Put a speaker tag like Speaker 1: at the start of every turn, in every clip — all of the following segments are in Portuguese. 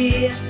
Speaker 1: dia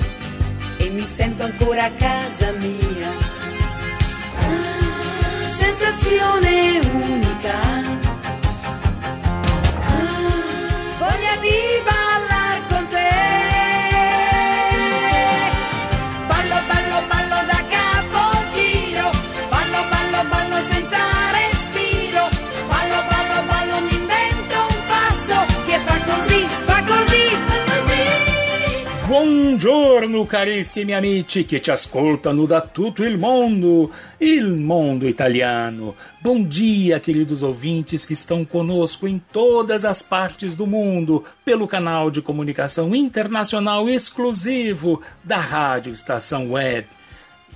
Speaker 2: Buongiorno carissimi amici che ci ascoltano da tutto il mondo, il mondo italiano. Bom dia, queridos ouvintes que estão conosco em todas as partes do mundo, pelo canal de comunicação internacional exclusivo da Rádio Estação Web.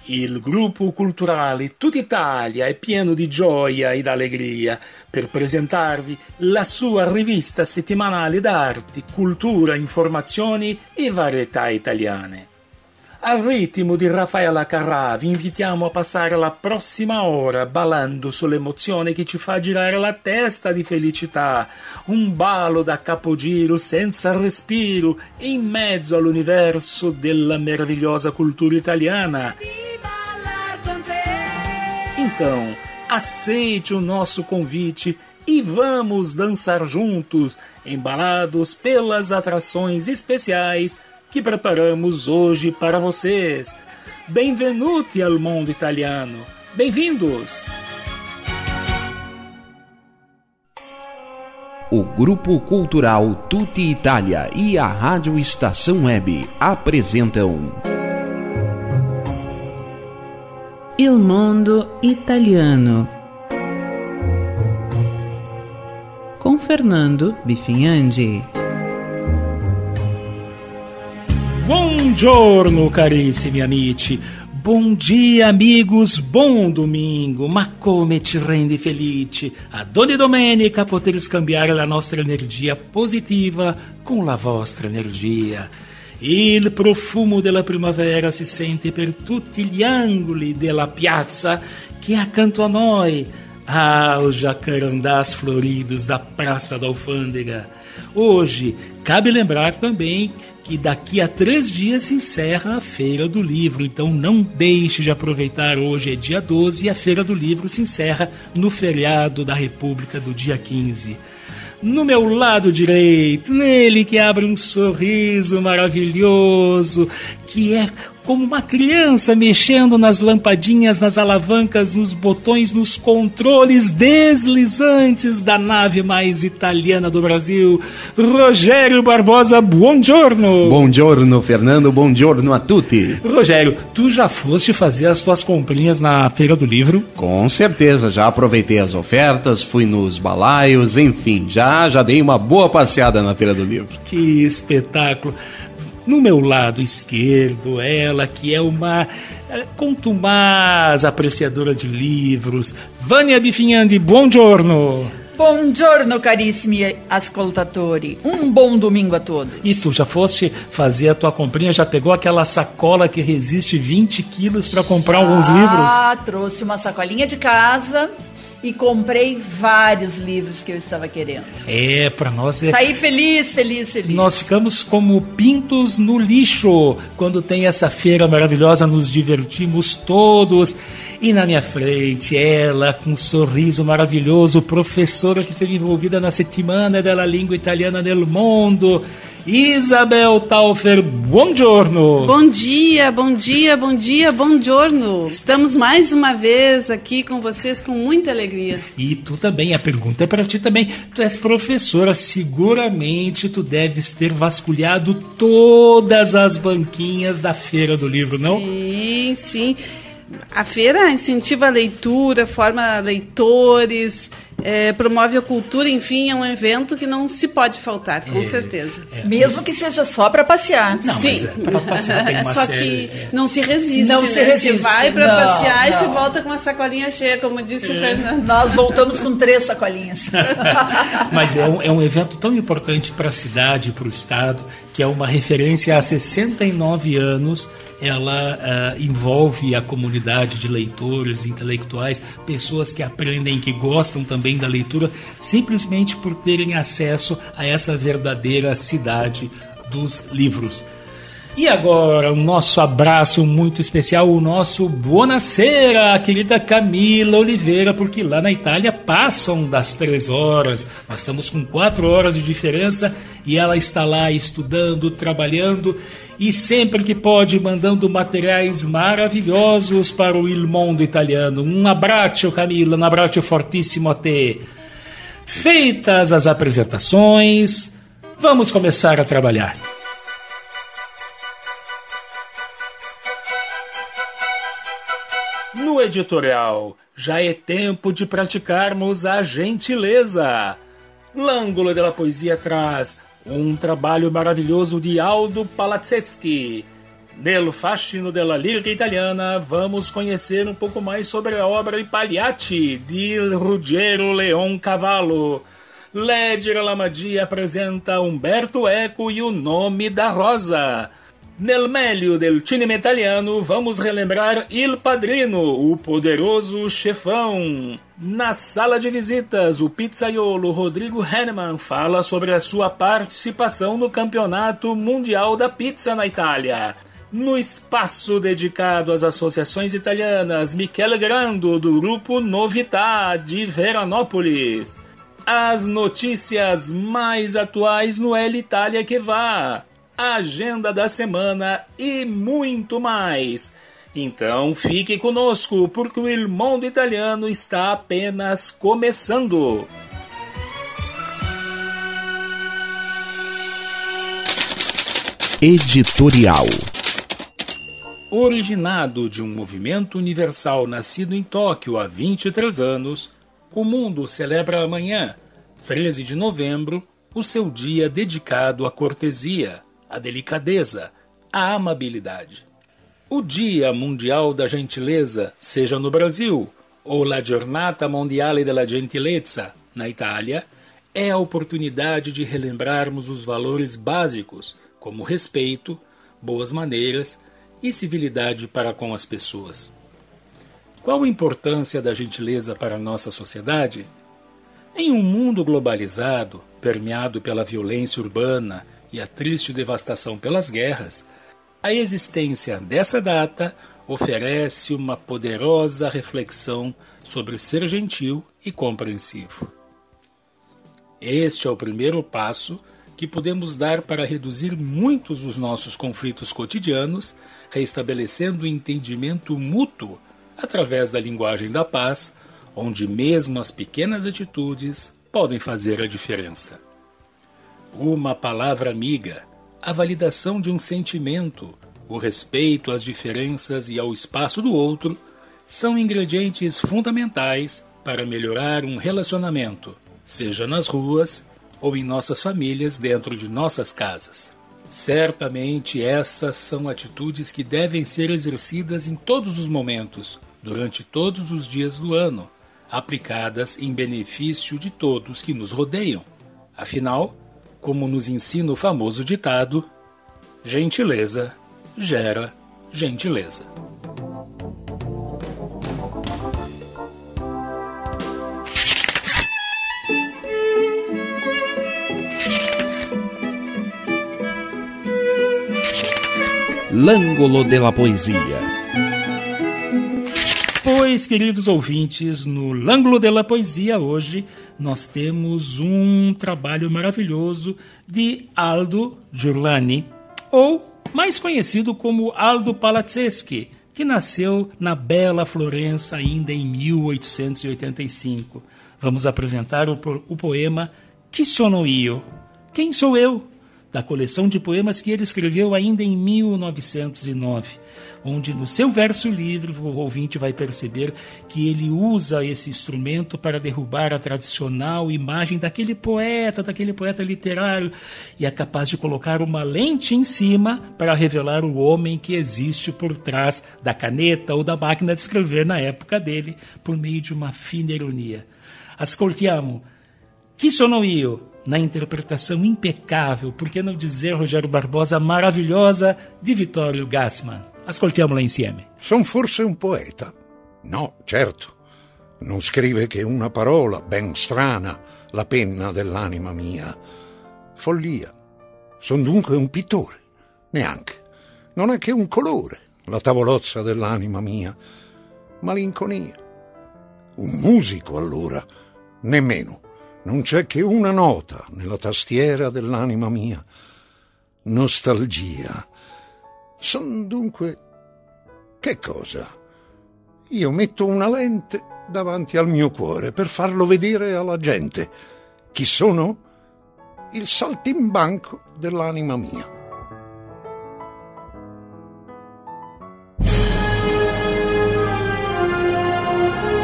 Speaker 2: Il gruppo culturale Tutta Italia è pieno di gioia ed allegria per presentarvi la sua rivista settimanale d'arte, cultura, informazioni e varietà italiane. Al ritmo di Raffaella Carrà vi invitiamo a passare la prossima ora ballando sull'emozione che ci fa girare la testa di felicità, un ballo da capogiro senza respiro in mezzo all'universo della meravigliosa cultura italiana. Então, aceite o nosso convite e vamos dançar juntos, embalados pelas atrações especiais que preparamos hoje para vocês. Benvenuti al mondo italiano. Bem-vindos!
Speaker 3: O Grupo Cultural Tutti Italia e a Rádio Estação Web apresentam
Speaker 4: Il mondo italiano. Com Fernando Bifinhandi.
Speaker 2: Buongiorno carissimi amici, bom dia amigos, bom domingo, ma come rende felici ad ogni domenica poter scambiare la nostra energia positiva con la vostra energia. Il profumo della primavera si sente per tutti gli angoli della piazza che accanto a noi há os jacarandás floridos da Praça da Alfândega. Hoje, cabe lembrar também que daqui a três dias se encerra a Feira do Livro, então não deixe de aproveitar. Hoje é dia 12 e a Feira do Livro se encerra no feriado da República do dia 15. No meu lado direito, nele que abre um sorriso maravilhoso, que é como uma criança mexendo nas lampadinhas, nas alavancas, nos botões, nos controles deslizantes da nave mais italiana do Brasil. Rogério Barbosa, buongiorno!
Speaker 3: Buongiorno, Fernando, buongiorno a tutti.
Speaker 2: Rogério, tu já foste fazer as tuas comprinhas na Feira do Livro?
Speaker 3: Com certeza, já aproveitei as ofertas, fui nos balaios, enfim, já já dei uma boa passeada na Feira do Livro.
Speaker 2: Que espetáculo! No meu lado esquerdo, ela que é uma eh, contumaz apreciadora de livros, Vânia Bifinhandi, buongiorno!
Speaker 5: Buongiorno carissimi ascoltatori, um bom domingo a todos.
Speaker 2: E tu já foste fazer a tua comprinha, já pegou aquela sacola que resiste 20 quilos para comprar alguns livros?
Speaker 5: Ah, trouxe uma sacolinha de casa e comprei vários livros que eu estava querendo.
Speaker 2: É, para nós é...
Speaker 5: Saí feliz, feliz, feliz.
Speaker 2: Nós ficamos como pintos no lixo quando tem essa feira maravilhosa, nos divertimos todos. E na minha frente, ela com um sorriso maravilhoso, professora que esteve envolvida na Settimana della Língua Italiana nel Mondo, Isabel Taufer, buongiorno!
Speaker 6: Bom dia, bom dia, bom dia, bom giorno. Estamos mais uma vez aqui com vocês com muita alegria.
Speaker 2: E tu também, a pergunta é para ti também. Tu és professora, seguramente tu deves ter vasculhado todas as banquinhas da Feira do Livro, não?
Speaker 6: Sim, sim. a feira incentiva a leitura, forma leitores, é, promove a cultura, enfim, é um evento que não se pode faltar, com
Speaker 2: É,
Speaker 6: certeza.
Speaker 2: é.
Speaker 5: Mesmo que seja só para passear.
Speaker 2: Não,
Speaker 6: Sim,
Speaker 2: é, pra passear tem uma
Speaker 6: só
Speaker 2: série,
Speaker 6: que
Speaker 2: é.
Speaker 6: não se resiste.
Speaker 5: Não
Speaker 6: né?
Speaker 5: se resiste,
Speaker 6: vai para
Speaker 5: não,
Speaker 6: passear e
Speaker 5: não.
Speaker 6: se volta com uma sacolinha cheia, como disse
Speaker 2: É.
Speaker 6: o Fernando.
Speaker 5: Nós voltamos com três sacolinhas.
Speaker 2: Mas é um, é um evento tão importante para a cidade, para o Estado, que é uma referência há 69 anos. Ela ah, envolve a comunidade de leitores, intelectuais, pessoas que aprendem, que gostam também da leitura, simplesmente por terem acesso a essa verdadeira cidade dos livros. E agora, o nosso abraço muito especial, o nosso buonasera, querida Camila Oliveira, porque lá na Itália passam das três horas, nós estamos com quatro horas de diferença e ela está lá estudando, trabalhando e sempre que pode mandando materiais maravilhosos para o Il Mondo italiano. Um abraço, Camila, um abraço fortíssimo a te. Feitas as apresentações, vamos começar a trabalhar. Editorial, já é tempo de praticarmos a gentileza. L'Angolo della Poesia traz um trabalho maravilhoso de Aldo Palazzeschi. Nel fascino della lírica italiana, vamos conhecer um pouco mais sobre a obra I Pagliacci, de Ruggero Leon Cavallo. Ledger Lamadi apresenta Umberto Eco e o Nome da Rosa. Nel meglio del cinema italiano, vamos relembrar Il Padrino, o poderoso chefão. Na sala de visitas, o pizzaiolo Rodrigo Henneman fala sobre a sua participação no Campeonato Mundial da Pizza na Itália. No espaço dedicado às associações italianas, Michele Grando, do grupo Novità, de Veranópolis. As notícias mais atuais no El Itália que vá, a agenda da semana e muito mais. Então fique conosco, porque o Il Mondo Italiano está apenas começando.
Speaker 7: Editorial.
Speaker 2: Originado de um movimento universal nascido em Tóquio há 23 anos, o mundo celebra amanhã, 13 de novembro, o seu dia dedicado à cortesia, à delicadeza, à amabilidade. O Dia Mundial da Gentileza, seja no Brasil ou La Giornata Mondiale della Gentilezza, na Itália, é a oportunidade de relembrarmos os valores básicos, como respeito, boas maneiras e civilidade para com as pessoas. Qual a importância da gentileza para a nossa sociedade? Em um mundo globalizado, permeado pela violência urbana e a triste devastação pelas guerras, a existência dessa data oferece uma poderosa reflexão sobre ser gentil e compreensivo. Este é o primeiro passo que podemos dar para reduzir muitos dos nossos conflitos cotidianos, restabelecendo o entendimento mútuo através da linguagem da paz, onde mesmo as pequenas atitudes podem fazer a diferença. Uma palavra amiga, a validação de um sentimento, o respeito às diferenças e ao espaço do outro são ingredientes fundamentais para melhorar um relacionamento, seja nas ruas ou em nossas famílias dentro de nossas casas. Certamente essas são atitudes que devem ser exercidas em todos os momentos, durante todos os dias do ano, aplicadas em benefício de todos que nos rodeiam. Afinal, como nos ensina o famoso ditado, gentileza gera gentileza.
Speaker 7: L'Angolo della Poesia.
Speaker 2: Pois, queridos ouvintes, no L'Angolo della Poesia hoje nós temos um trabalho maravilhoso de Aldo Giurlani, ou mais conhecido como Aldo Palazzeschi, que nasceu na bela Florença ainda em 1885. Vamos apresentar o, o poema Chi sono io? Quem sou eu? Da coleção de poemas que ele escreveu ainda em 1909, onde no seu verso livre o ouvinte vai perceber que ele usa esse instrumento para derrubar a tradicional imagem daquele poeta, daquele poeta literário, e é capaz de colocar uma lente em cima para revelar o homem que existe por trás da caneta ou da máquina de escrever na época dele, por meio de uma fina ironia. Ascoltiamo Chi sono io? Na interpretação impecável, por que não dizer, Rogério Barbosa, maravilhosa, di Vittorio Gassman. Ascoltiamola insieme.
Speaker 8: Son forse un poeta? No, certo. Non scrive che una parola ben strana, la penna dell'anima mia. Follia. Son dunque un pittore? Neanche. Non è che un colore, la tavolozza dell'anima mia. Malinconia. Un musico, allora? Nemmeno. Non c'è che una nota nella tastiera dell'anima mia. Nostalgia. Son dunque. Che cosa? Io metto una lente davanti al mio cuore per farlo vedere alla gente. Chi sono? Il saltimbanco dell'anima mia.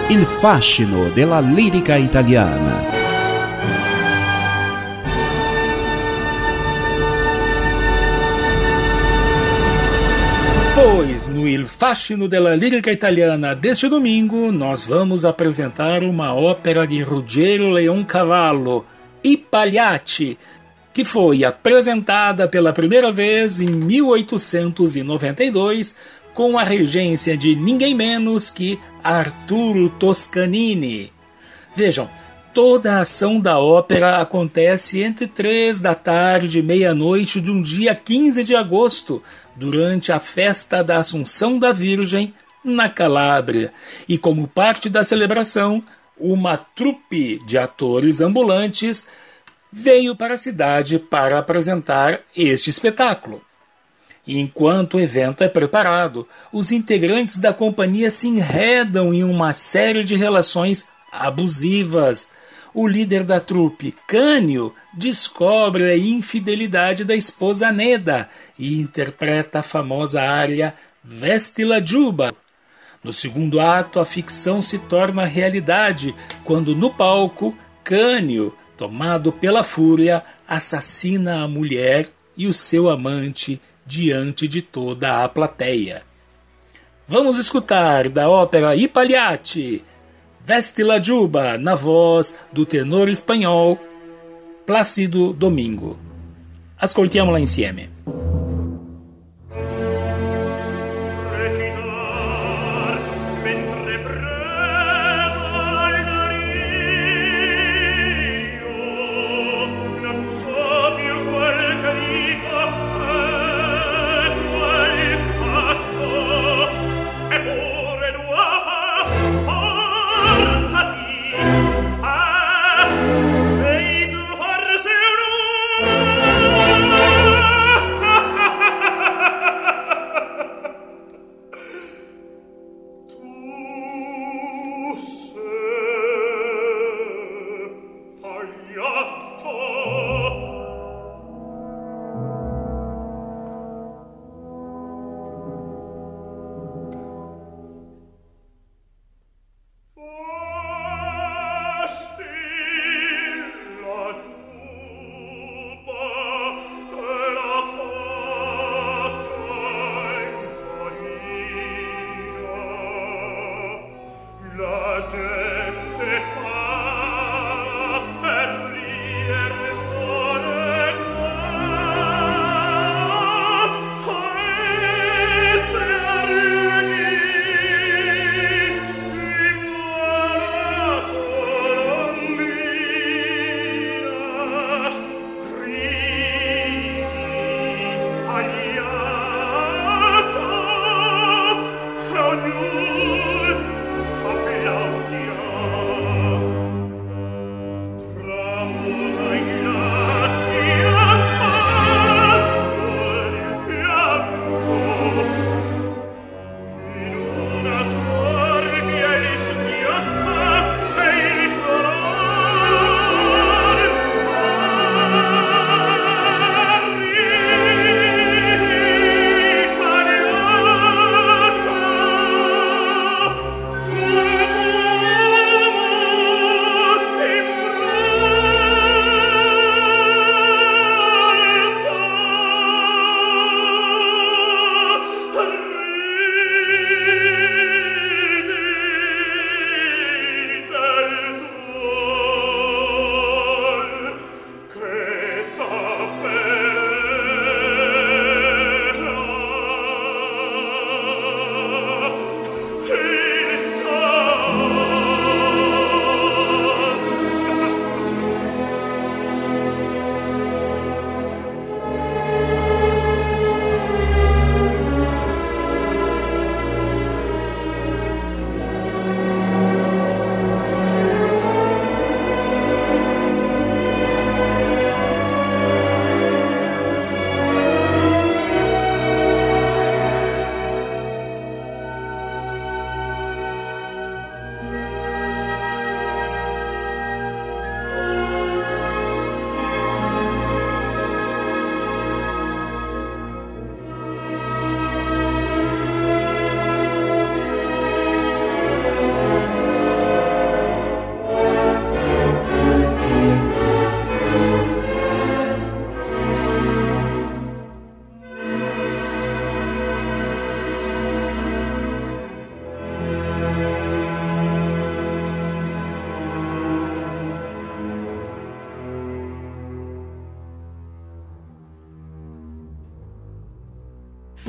Speaker 7: Il fascino della lirica italiana.
Speaker 2: Pois, no Il Fascino della Lírica Italiana deste domingo, nós vamos apresentar uma ópera de Ruggero Leoncavallo, I Pagliacci, que foi apresentada pela primeira vez em 1892 com a regência de ninguém menos que Arturo Toscanini. Vejam, toda a ação da ópera acontece entre três da tarde e meia-noite de um dia 15 de agosto, durante a festa da Assunção da Virgem na Calábria, e como parte da celebração, uma trupe de atores ambulantes veio para a cidade para apresentar este espetáculo. Enquanto o evento é preparado, os integrantes da companhia se enredam em uma série de relações abusivas. O líder da trupe, Cânio, descobre a infidelidade da esposa Neda e interpreta a famosa área Vestila Juba. No segundo ato, a ficção se torna realidade quando no palco, Cânio, tomado pela fúria, assassina a mulher e o seu amante diante de toda a plateia. Vamos escutar da ópera I Pagliacci, Veste la Juba, na voz do tenor espanhol Plácido Domingo. Ascoltiamola insieme.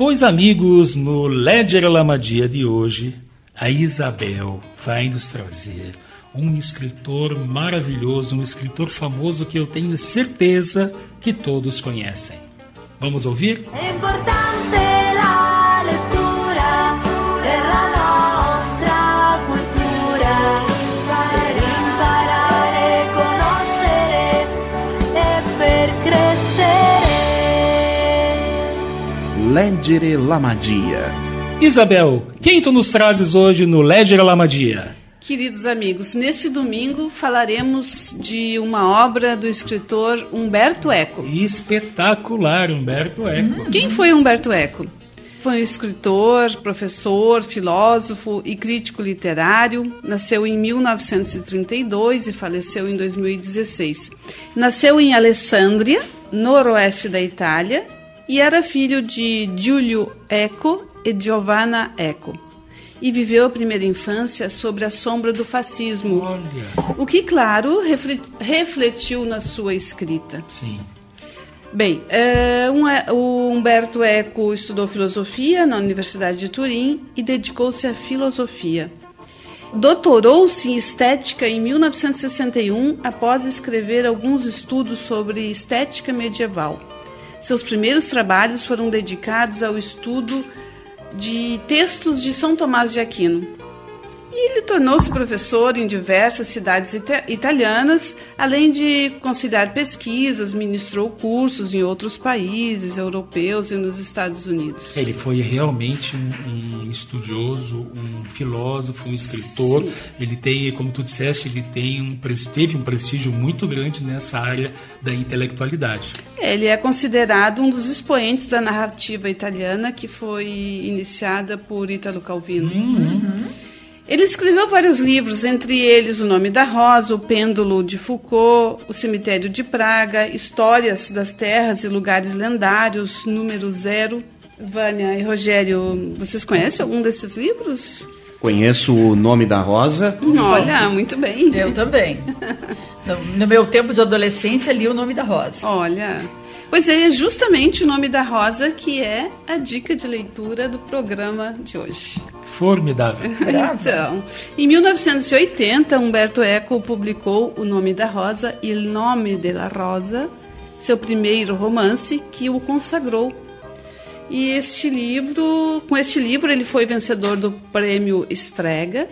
Speaker 2: Pois, amigos, no Ledger Lamadia de hoje, a Isabel vai nos trazer um escritor maravilhoso, um escritor famoso que eu tenho certeza que todos conhecem. Vamos ouvir?
Speaker 1: È importante crescere.
Speaker 7: Leggere la magia.
Speaker 2: Isabel, quem tu nos trazes hoje no Ledger Lamadia?
Speaker 6: Queridos amigos, neste domingo falaremos de uma obra do escritor Humberto Eco.
Speaker 2: Espetacular, Humberto Eco.
Speaker 6: Quem foi Humberto Eco? Foi um escritor, professor, filósofo e crítico literário. Nasceu em 1932 e faleceu em 2016. Nasceu em Alessandria, noroeste da Itália, e era filho de Giulio Eco e Giovanna Eco. E viveu a primeira infância sob a sombra do fascismo.
Speaker 2: Olha,
Speaker 6: O que, claro, refle- refletiu na sua escrita.
Speaker 2: sim.
Speaker 6: Bem, é, um o Humberto Eco estudou filosofia na Universidade de Turim e dedicou-se à filosofia. Doutorou-se em estética em 1961 após escrever alguns estudos sobre estética medieval. Seus primeiros trabalhos foram dedicados ao estudo de textos de São Tomás de Aquino. E ele tornou-se professor em diversas cidades ita- italianas, além de conciliar pesquisas, ministrou cursos em outros países europeus e nos Estados Unidos.
Speaker 2: Ele foi realmente um, um estudioso, um filósofo, um escritor. Ele tem, como tu disseste, ele tem um, teve um prestígio muito grande nessa área da intelectualidade.
Speaker 6: Ele é considerado um dos expoentes da narrativa italiana que foi iniciada por Italo Calvino. Ele escreveu vários livros, entre eles O Nome da Rosa, O Pêndulo de Foucault, O Cemitério de Praga, Histórias das Terras e Lugares Lendários, Número Zero. Vânia e Rogério, vocês conhecem algum desses livros?
Speaker 3: Conheço o nome da Rosa.
Speaker 6: Olha, muito bem.
Speaker 5: Eu também. No, no meu tempo de adolescência, li o nome da Rosa.
Speaker 6: Olha, pois é, é justamente o nome da Rosa que é a dica de leitura do programa de hoje.
Speaker 2: Formidável.
Speaker 6: Então, em 1980, Humberto Eco publicou O Nome da Rosa, Il Nome della Rosa, seu primeiro romance que o consagrou. E este livro, com este livro ele foi vencedor do prêmio Estrega,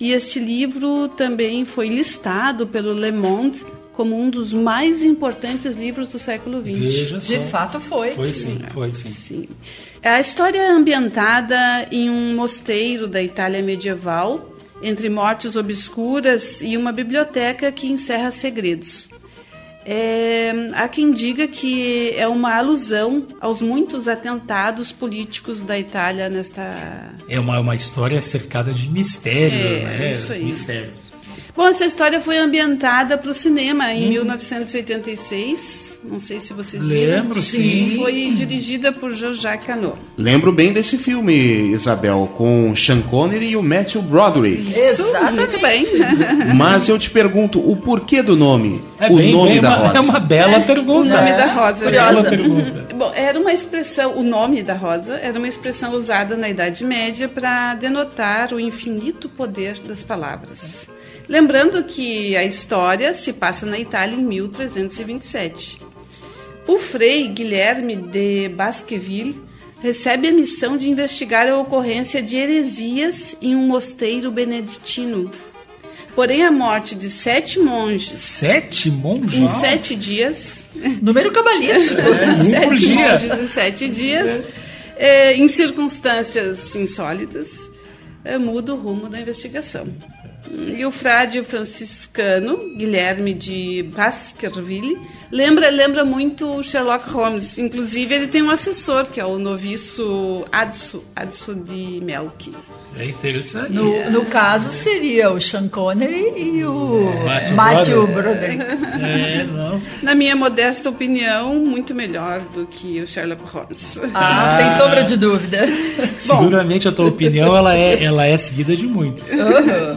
Speaker 6: e este livro também foi listado pelo Le Monde como um dos mais importantes livros do século XX.
Speaker 2: Veja só.
Speaker 5: De fato foi.
Speaker 2: Foi sim, foi sim.
Speaker 6: Sim. A história é ambientada em um mosteiro da Itália medieval, entre mortes obscuras e uma biblioteca que encerra segredos. É, há quem diga que é uma alusão aos muitos atentados políticos da Itália nesta.
Speaker 2: É uma, uma história cercada de mistério,
Speaker 6: É,
Speaker 2: né?
Speaker 6: isso aí.
Speaker 2: Mistérios.
Speaker 6: Bom, essa história foi ambientada para o cinema em 1986. Não sei se vocês viram.
Speaker 2: Lembro, sim.
Speaker 6: Foi dirigida por Jean-Jacques Hano.
Speaker 3: Lembro bem desse filme, Isabel, com Sean Connery e o Matthew Broderick.
Speaker 5: Exatamente.
Speaker 6: Muito bem.
Speaker 3: Mas eu te pergunto, o porquê do nome?
Speaker 2: É
Speaker 3: o
Speaker 2: bem-
Speaker 3: nome
Speaker 2: bem
Speaker 3: da
Speaker 2: uma,
Speaker 3: Rosa.
Speaker 2: É uma bela pergunta.
Speaker 6: O nome da rosa.
Speaker 2: Bela
Speaker 5: Curiosa.
Speaker 2: pergunta.
Speaker 6: Bom, era uma expressão, o nome da rosa era uma expressão usada na Idade Média para denotar o infinito poder das palavras. Lembrando que a história se passa na Itália em 1327. O frei Guilherme de Basqueville recebe a missão de investigar a ocorrência de heresias em um mosteiro beneditino. Porém, a morte de sete monges
Speaker 2: Sete monges?
Speaker 6: em sete dias
Speaker 5: Número cabalístico.
Speaker 2: por
Speaker 6: sete
Speaker 2: dia.
Speaker 6: monges em sete dias, é, em circunstâncias insólitas, é, muda o rumo da investigação. E o frade franciscano, Guilherme de Baskerville, lembra, lembra muito o Sherlock Holmes. Inclusive, ele tem um assessor, que é o noviço Adso, Adso de Melk.
Speaker 2: É interessante.
Speaker 5: No, no caso, seria o Sean Connery e o
Speaker 2: Matthew
Speaker 5: Matthew
Speaker 2: Broderick. É.
Speaker 6: Na minha modesta opinião, muito melhor do que o Sherlock Holmes.
Speaker 5: Ah, sem sombra de dúvida.
Speaker 2: Seguramente a tua opinião ela é, ela é seguida de muitos.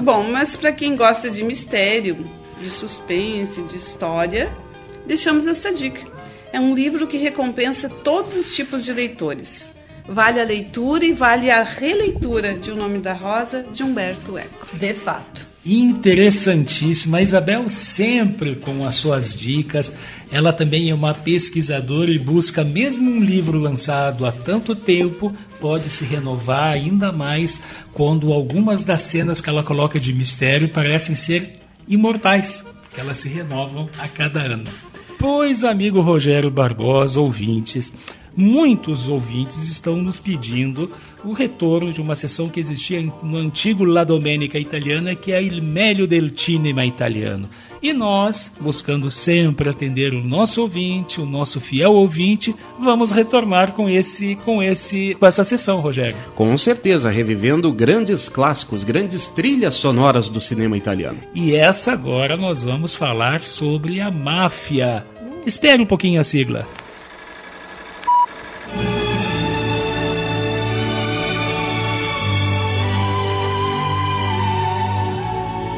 Speaker 6: Bom, mas para quem gosta de mistério, de suspense, de história, deixamos esta dica. É um livro que recompensa todos os tipos de leitores. Vale a leitura e vale a releitura de O Nome da Rosa, de Humberto Eco.
Speaker 5: De fato.
Speaker 2: Interessantíssima. A Isabel sempre com as suas dicas. Ela também é uma pesquisadora e busca, mesmo um livro lançado há tanto tempo, pode se renovar ainda mais quando algumas das cenas que ela coloca de mistério parecem ser imortais, que elas se renovam a cada ano. Pois, amigo Rogério Barbosa, ouvintes, muitos ouvintes estão nos pedindo o retorno de uma sessão que existia no antigo La Domenica Italiana, que é Il Meglio del Cinema Italiano. E nós, buscando sempre atender o nosso ouvinte, o nosso fiel ouvinte, vamos retornar com esse com esse com essa sessão, Rogério.
Speaker 3: Com certeza, revivendo grandes clássicos, grandes trilhas sonoras do cinema italiano.
Speaker 2: E essa agora nós vamos falar sobre a máfia. Espere um pouquinho a sigla.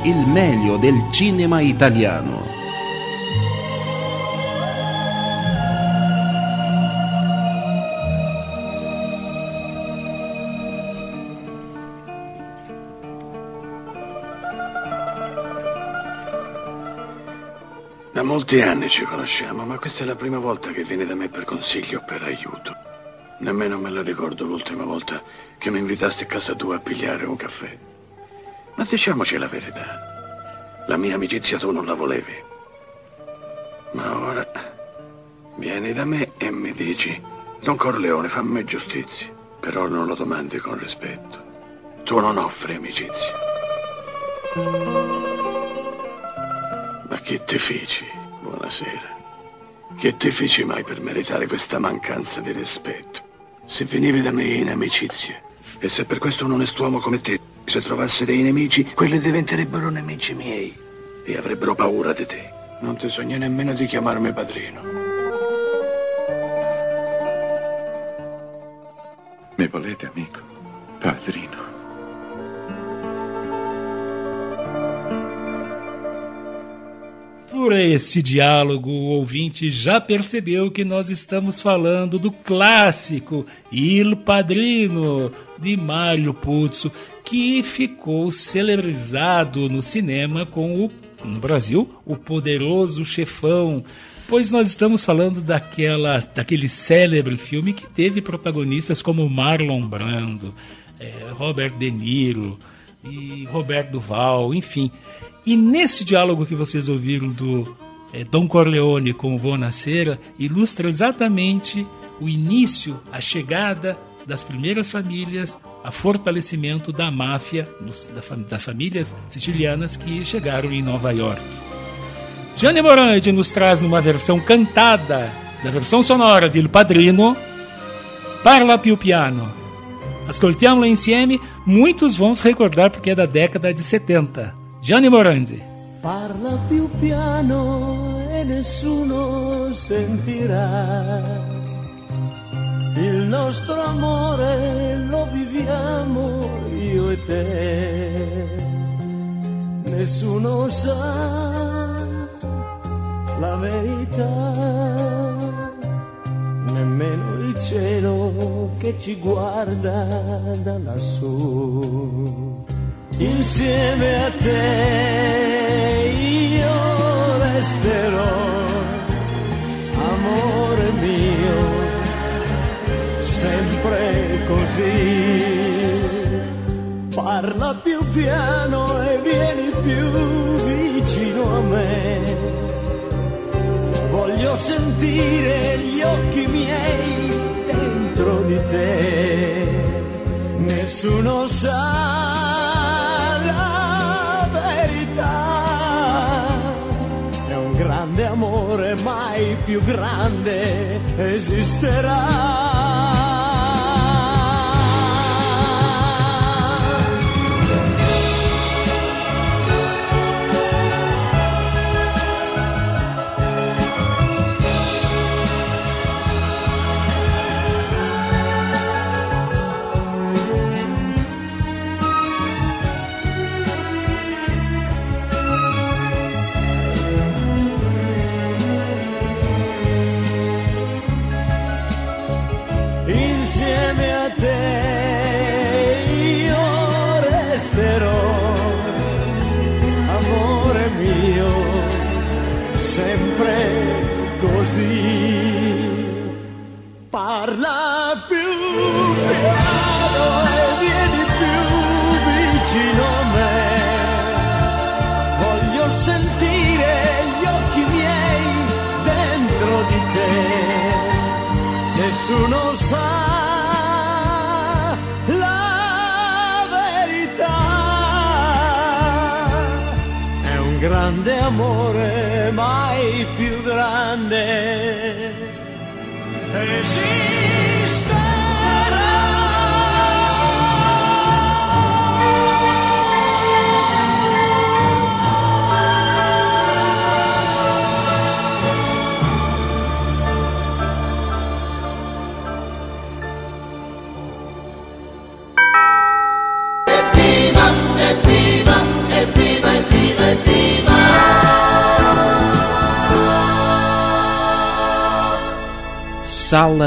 Speaker 9: Il meglio del cinema italiano.
Speaker 10: Da molti anni ci conosciamo, ma questa è la prima volta che vieni da me per consiglio o per aiuto. Nemmeno me la ricordo l'ultima volta che mi invitasti a casa tua a pigliare un caffè. Ma diciamoci la verità. La mia amicizia tu non la volevi. Ma ora vieni da me e mi dici, Don Corleone, fammi giustizia, però non lo domandi con rispetto. Tu non offri amicizia. Ma che ti feci? Buonasera. Che ti feci mai per meritare questa mancanza di rispetto? Se venivi da me in amicizia, e se per questo un onest'uomo come te, se trovasse dei nemici, quelli diventerebbero nemici miei e avrebbero paura di te. Non ti sogni nemmeno di chiamarmi padrino. Mi volete, amico? Padrino.
Speaker 2: Por esse diálogo, o ouvinte já percebeu que nós estamos falando do clássico Il Padrino, de Mário Puzo, que ficou celebrizado no cinema com o, no Brasil, o Poderoso Chefão. Pois nós estamos falando daquela, daquele célebre filme que teve protagonistas como Marlon Brando, eh, Robert De Niro e Roberto Duval, enfim. E nesse diálogo que vocês ouviram do eh, Dom Corleone com o Bonacera, ilustra exatamente o início, a chegada das primeiras famílias, a fortalecimento da máfia, das famílias sicilianas que chegaram em Nova York. Gianni Morandi nos traz numa versão cantada da versão sonora de Il Padrino, Parla più piano. Ascoltiamo-la insieme, muitos vão se recordar porque é da década de 70. Gianni Morandi.
Speaker 11: Parla più piano e nessuno sentirà. Il nostro amore lo viviamo io e te. Nessuno sa la verità, nemmeno il cielo che ci guarda da lassù. Insieme a te io resterò, amore mio, sempre così. Parla più piano e vieni più vicino a me. Voglio sentire gli occhi miei dentro di te. Nessuno sa la verità. È un grande amore, mai più grande esisterà.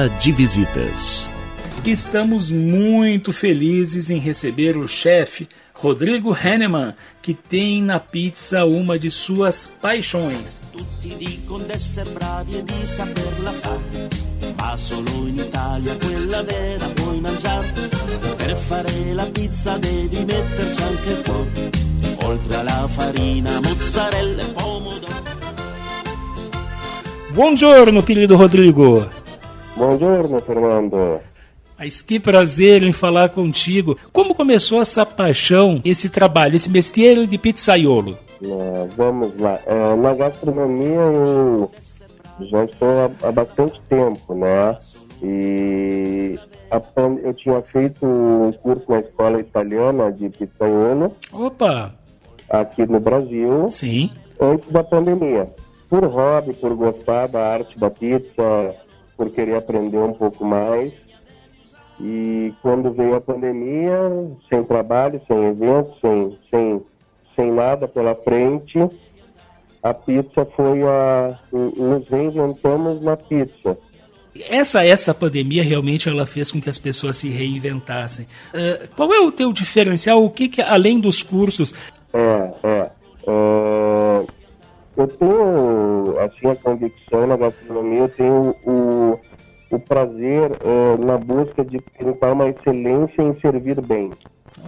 Speaker 7: Sala de visitas.
Speaker 2: Estamos muito felizes em receber o chefe Rodrigo Henneman, que tem na pizza uma de suas paixões. Buongiorno, querido Rodrigo.
Speaker 12: Buongiorno, Fernando.
Speaker 2: Mas que prazer em falar contigo. Como começou essa paixão, esse trabalho, esse mestiere de pizzaiolo?
Speaker 12: Ah, vamos lá. É, na gastronomia eu já estou há, há bastante tempo, né? E a eu tinha feito um curso na escola italiana de pizzaiolo
Speaker 2: Opa!
Speaker 12: aqui no Brasil.
Speaker 2: Sim.
Speaker 12: Antes da pandemia. Por hobby, por gostar da arte da pizza, por querer aprender um pouco mais. E quando veio a pandemia, sem trabalho, sem eventos, sem, sem, sem nada pela frente, a pizza foi a. Nos reinventamos na pizza.
Speaker 2: Essa essa pandemia realmente ela fez com que as pessoas se reinventassem. Ah, qual é o teu diferencial? O que, que além dos cursos?
Speaker 12: É, é. É, eu tenho, assim, a convicção na gastronomia, eu tenho o, o prazer é, na busca de tentar uma excelência em servir bem.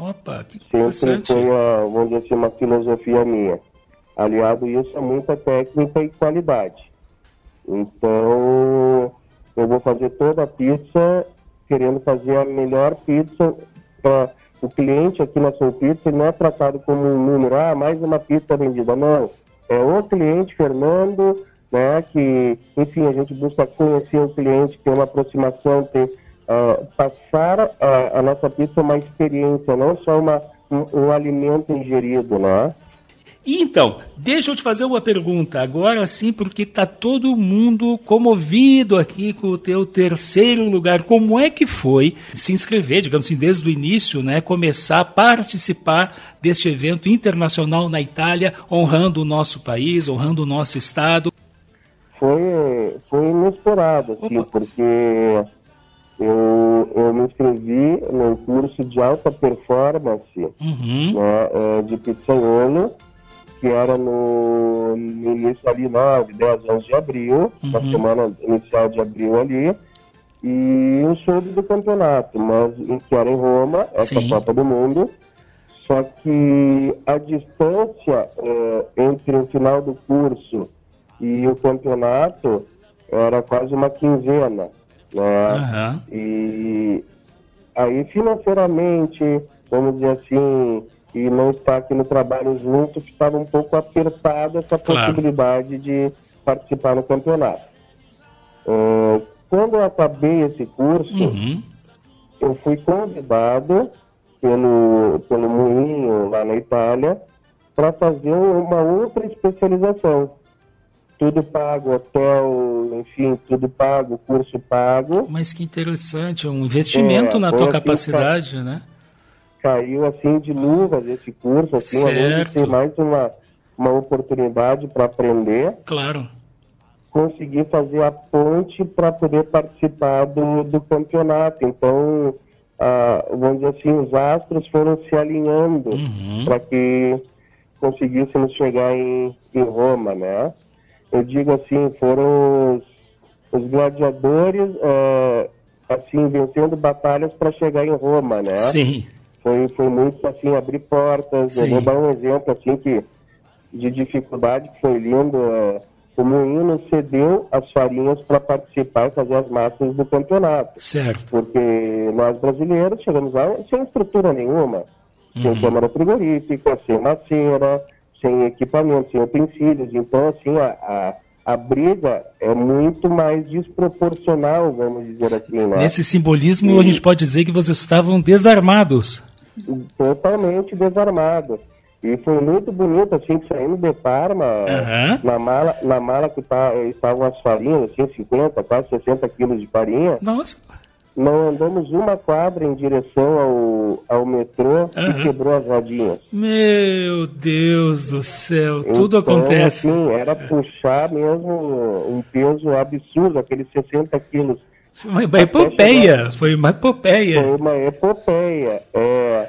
Speaker 2: Opa, que
Speaker 12: Sempre
Speaker 2: interessante.
Speaker 12: foi, a, vamos dizer assim, uma filosofia minha. Aliado isso a muita técnica e qualidade. Então, eu vou fazer toda a pizza querendo fazer a melhor pizza para o cliente aqui na Soul Pizza não é tratado como um número, ah, mais uma pizza vendida. Não, é o cliente, Fernando, né, que, enfim, a gente busca conhecer o cliente, ter uma aproximação, ter, ah, passar a, a nossa pizza uma experiência, não só uma, um, um alimento ingerido, né?
Speaker 2: E Então, deixa eu te fazer uma pergunta agora sim, porque tá todo mundo comovido aqui com o teu terceiro lugar. Como é que foi se inscrever, digamos assim, desde o início, né, começar a participar deste evento internacional na Itália, honrando o nosso país, honrando o nosso estado?
Speaker 12: foi, foi inesperado, assim, porque eu, eu me inscrevi num curso de alta performance
Speaker 2: Uhum.
Speaker 12: né, eh, de pizzaiolo, que era no, no início ali, 9, 10, 11 de abril, na
Speaker 2: Uhum.
Speaker 12: semana inicial de abril ali, e eu soube do campeonato, mas que era em Roma, essa
Speaker 2: Sim.
Speaker 12: Copa do Mundo, só que a distância eh, entre o final do curso e o campeonato era quase uma quinzena, né?
Speaker 2: Aham.
Speaker 12: E aí financeiramente, vamos dizer assim, e não estar aqui no trabalho junto, ficava um pouco apertada essa
Speaker 2: Claro.
Speaker 12: possibilidade de participar no campeonato. Eh, quando eu acabei esse curso,
Speaker 2: Uhum.
Speaker 12: eu fui convidado pelo, pelo Moinho, lá na Itália, para fazer uma outra especialização. Tudo pago, hotel, enfim, tudo pago, curso pago.
Speaker 2: Mas que interessante, um investimento
Speaker 12: É,
Speaker 2: na tua
Speaker 12: assim,
Speaker 2: capacidade, né?
Speaker 12: Caiu assim de luvas esse curso, assim,
Speaker 2: Certo.
Speaker 12: ser mais uma, uma oportunidade para aprender,
Speaker 2: Claro.
Speaker 12: conseguir fazer a ponte para poder participar do, do campeonato. Então, ah, vamos dizer assim, os astros foram se alinhando
Speaker 2: Uhum.
Speaker 12: para que conseguíssemos chegar em, em Roma, né? Eu digo assim, foram os, os gladiadores eh, assim, vencendo batalhas para chegar em Roma, né?
Speaker 2: Sim.
Speaker 12: Foi, foi muito, assim, abrir portas. Eu
Speaker 2: Sim.
Speaker 12: vou dar um exemplo, assim, que, de dificuldade que foi lindo. é, o Moinho cedeu as farinhas para participar e fazer as massas do campeonato.
Speaker 2: Certo.
Speaker 12: Porque nós brasileiros chegamos lá sem estrutura nenhuma. Sem
Speaker 2: Uhum.
Speaker 12: câmara frigorífica, sem maceira, sem equipamento, sem utensílios. Então, assim, a, a, a briga é muito mais desproporcional, vamos dizer assim, né?
Speaker 2: Nesse simbolismo, a gente pode dizer que vocês estavam desarmados.
Speaker 12: Totalmente desarmado. E foi muito bonito, assim, saindo de Parma,
Speaker 2: Aham.
Speaker 12: na mala, na mala que tá, estavam as farinhas, assim, 50, quase 60 quilos de farinha.
Speaker 2: Nossa.
Speaker 12: Não andamos uma quadra em direção ao, ao metrô
Speaker 2: Aham.
Speaker 12: e quebrou as rodinhas.
Speaker 2: Meu Deus do céu, tudo
Speaker 12: Então,
Speaker 2: acontece.
Speaker 12: Assim, era puxar mesmo um peso absurdo, aqueles 60 quilos.
Speaker 2: Uma epopeia, foi uma epopeia.
Speaker 12: Foi uma epopeia. É.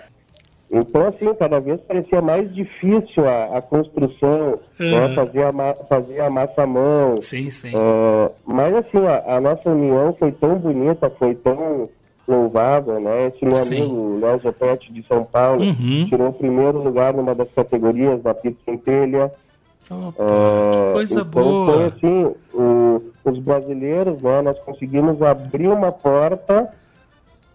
Speaker 12: Então, assim, cada vez parecia mais difícil a, a construção, né,
Speaker 2: Uhum.
Speaker 12: fazer, a, ma- fazer a massa à mão.
Speaker 2: Sim, sim.
Speaker 12: É, mas, assim, a, a nossa união foi tão bonita, foi tão louvável, né? Esse meu
Speaker 2: Sim.
Speaker 12: amigo Léo Zopetti, de São Paulo,
Speaker 2: Uhum.
Speaker 12: tirou o primeiro lugar numa das categorias da pizza em telha. É,
Speaker 2: coisa
Speaker 12: então
Speaker 2: boa.
Speaker 12: Foi assim, o- os brasileiros, né, nós conseguimos abrir uma porta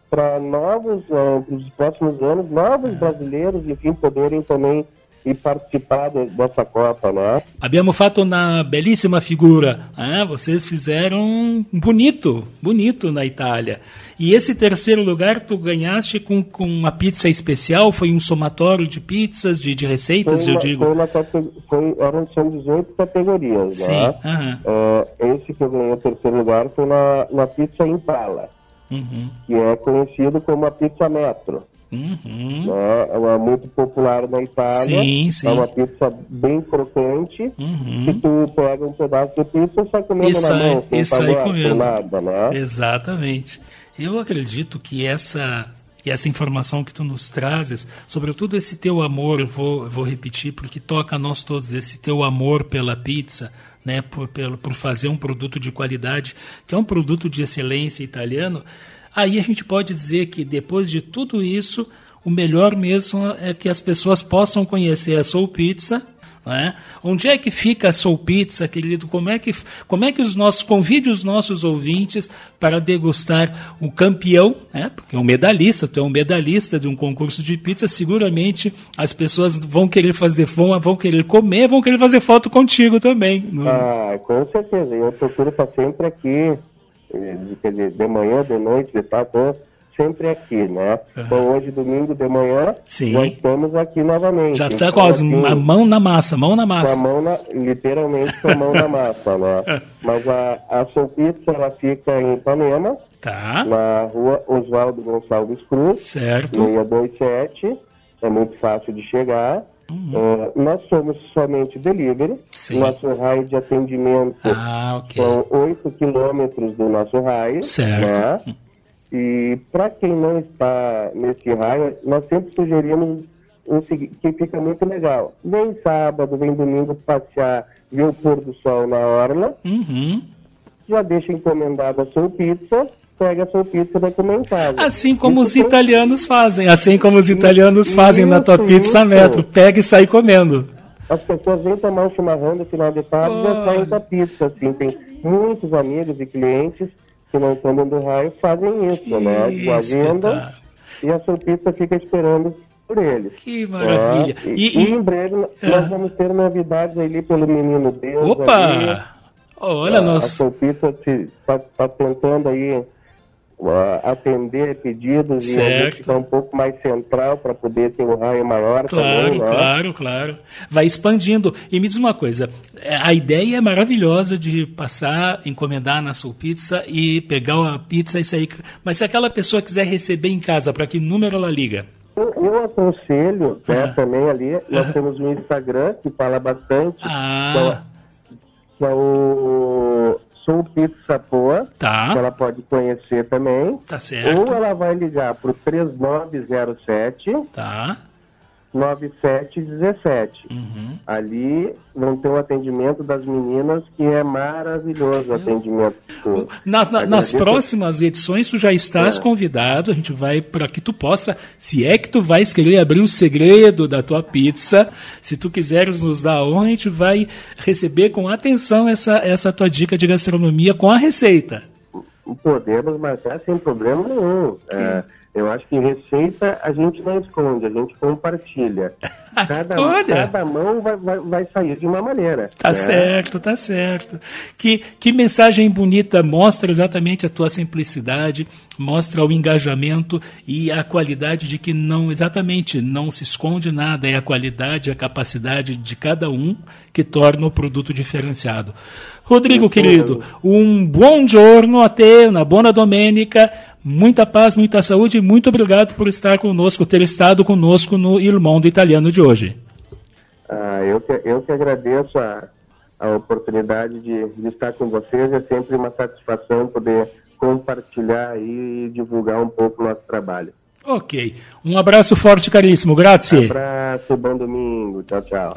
Speaker 12: para novos, para os próximos anos,
Speaker 2: É.
Speaker 12: novos brasileiros, enfim, poderem também ir participar de- dessa Copa, né?
Speaker 2: Abbiamo fatto uma belíssima figura. né? Vocês fizeram bonito, bonito na Itália. E esse terceiro lugar tu ganhaste com, com uma pizza especial? Foi um somatório de pizzas, de, de receitas,
Speaker 12: Foi
Speaker 2: eu
Speaker 12: uma-
Speaker 2: digo?
Speaker 12: foi uma foi- eram, são 18 categorias,
Speaker 2: Sim,
Speaker 12: né? É, esse que eu ganhei o terceiro lugar foi na, na pizza Impala,
Speaker 2: Uhum.
Speaker 12: que é conhecido como a pizza metro.
Speaker 2: Uhum.
Speaker 12: né? É uma muito popular na Itália.
Speaker 2: Sim, sim.
Speaker 12: É uma pizza bem crocante.
Speaker 2: Uhum.
Speaker 12: Que tu pega um pedaço de pizza e sai comendo
Speaker 2: E
Speaker 12: na mão, sem
Speaker 2: e
Speaker 12: talher, sem
Speaker 2: comendo.
Speaker 12: nada, né?
Speaker 2: Exatamente. Eu acredito que essa que essa informação que tu nos trazes, sobretudo esse teu amor, eu vou, vou repetir porque toca a nós todos, esse teu amor pela pizza, né, por, pelo, por fazer um produto de qualidade, que é um produto de excelência italiano, aí a gente pode dizer que depois de tudo isso, o melhor mesmo é que as pessoas possam conhecer a Soul Pizza, né? Onde é que fica a Soul Pizza, querido? Como é que, como é que os nossos convide os nossos ouvintes para degustar o campeão, né? Porque é um medalhista, tu é um medalhista de um concurso de pizza, seguramente as pessoas vão querer fazer vão, vão querer comer, vão querer fazer foto contigo também. Não-
Speaker 12: Ah, com certeza. Eu procuro estar sempre aqui, quer dizer, de manhã, de noite, de tarde, sempre aqui, né? Então hoje, domingo de manhã,
Speaker 2: Sim.
Speaker 12: nós estamos aqui novamente.
Speaker 2: Já está
Speaker 12: Então,
Speaker 2: com as-
Speaker 12: assim,
Speaker 2: a mão na massa, mão na
Speaker 12: Com a
Speaker 2: massa.
Speaker 12: mão na, literalmente com a mão na massa, né? Mas a, a Soul Pizza, ela fica em Ipanema,
Speaker 2: Tá.
Speaker 12: na rua Oswaldo Gonçalves Cruz,
Speaker 2: Certo.
Speaker 12: 627, é muito fácil de chegar. É, nós somos somente delivery,
Speaker 2: Uhum. Sim.
Speaker 12: nosso raio de atendimento
Speaker 2: Ah, ok.
Speaker 12: são 8 quilômetros do nosso raio.
Speaker 2: Certo.
Speaker 12: né? E para quem não está nesse raio, nós sempre sugerimos o seguinte, que fica muito legal. Vem sábado, vem domingo passear, ver o pôr do sol na orla,
Speaker 2: Uhum.
Speaker 12: já deixa encomendada a sua pizza, pega a sua pizza casa.
Speaker 2: Assim como os
Speaker 12: Isso tem-
Speaker 2: italianos fazem, assim como os italianos fazem na tua pizza metro, pega e sai comendo.
Speaker 12: As pessoas vêm tomar um chimarrão no final de tarde e já saem com a pizza, assim. Tem muitos amigos e clientes que não dentro do raio fazem isso, né?
Speaker 2: Que
Speaker 12: Agendam
Speaker 2: espetáculo.
Speaker 12: e a sua pizza fica esperando por eles.
Speaker 2: Que maravilha.
Speaker 12: É,
Speaker 2: E-
Speaker 12: E,
Speaker 2: e-
Speaker 12: em breve nós
Speaker 2: Ah.
Speaker 12: vamos ter novidades ali pelo Menino Deus. ali.
Speaker 2: Opa! Olha,
Speaker 12: a,
Speaker 2: nós.
Speaker 12: A sua pizza está tentando aí ah, atender pedidos e
Speaker 2: Certo.
Speaker 12: a gente um pouco mais central para poder ter um raio maior
Speaker 2: Claro,
Speaker 12: também, né?
Speaker 2: claro, claro. Vai expandindo. E me diz uma coisa: é, a ideia é maravilhosa de passar, encomendar na sua pizza e pegar a pizza e sair. Mas se aquela pessoa quiser receber em casa, para que número ela liga?
Speaker 12: Eu, eu aconselho né,
Speaker 2: Ah.
Speaker 12: também ali, nós temos um Instagram que fala bastante,
Speaker 2: Ah,
Speaker 12: que é o Sou Pizza Poa,
Speaker 2: Tá.
Speaker 12: que ela pode conhecer também.
Speaker 2: tá certo.
Speaker 12: Ou ela vai ligar para o 3907
Speaker 2: Tá.
Speaker 12: 9717. Ali vão ter um atendimento das meninas que é maravilhoso o atendimento.
Speaker 2: Na- na- nas próximas edições tu já estás
Speaker 12: É.
Speaker 2: convidado, a gente vai para que tu possa, se é que tu vais querer abrir o segredo da tua pizza, se tu quiseres nos dar a honra, a gente vai receber com atenção essa, essa tua dica de gastronomia com a receita.
Speaker 12: Podemos marcar sem problema nenhum. É, eu acho que receita a gente não esconde, a gente compartilha. Cada,
Speaker 2: Olha.
Speaker 12: cada mão vai, vai, vai sair de uma maneira.
Speaker 2: Tá
Speaker 12: né?
Speaker 2: certo, tá certo. Que, que mensagem bonita mostra exatamente a tua simplicidade, mostra o engajamento e a qualidade de que não, exatamente, não se esconde nada, é a qualidade, a capacidade de cada um que torna o produto diferenciado. Rodrigo, querido, um bom giorno a te, una buona domenica, muita paz, muita saúde e muito obrigado por estar conosco, ter estado conosco no Il Mondo Italiano de hoje.
Speaker 12: Ah, eu, que, eu que agradeço a, a oportunidade de, de estar com vocês. É sempre uma satisfação poder compartilhar e divulgar um pouco o nosso trabalho.
Speaker 2: Ok. Um abraço forte caríssimo. Grazie.
Speaker 12: Abraço, bom domingo. Tchau, tchau.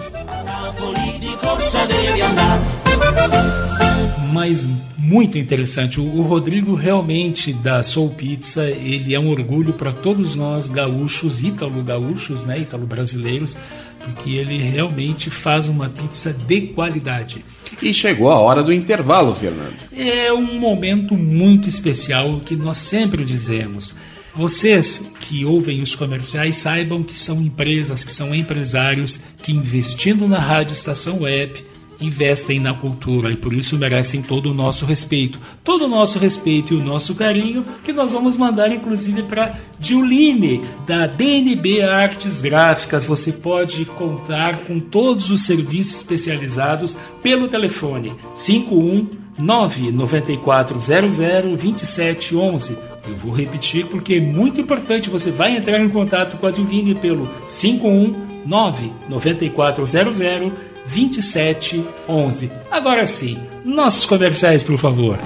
Speaker 2: Mas muito interessante. O, o Rodrigo realmente da Soul Pizza, ele é um orgulho para todos nós gaúchos, ítalo-gaúchos, né, ítalo-brasileiros, porque ele realmente faz uma pizza de qualidade.
Speaker 13: E chegou a hora do intervalo, Fernando.
Speaker 2: É um momento muito especial que nós sempre dizemos. Vocês que ouvem os comerciais saibam que são empresas, que são empresários que investindo na rádio estação web investem na cultura e por isso merecem todo o nosso respeito. Todo o nosso respeito e o nosso carinho que nós vamos mandar inclusive para Giuline da DNB Artes Gráficas. Você pode contar com todos os serviços especializados pelo telefone 51 99400 2711. Eu vou repetir porque é muito importante. Você vai entrar em contato com a Diuline pelo 519 9400 2711. Agora sim, nossos comerciais, por favor.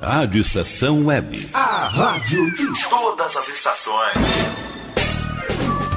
Speaker 14: Rádio Estação Web.
Speaker 15: A rádio de todas as estações.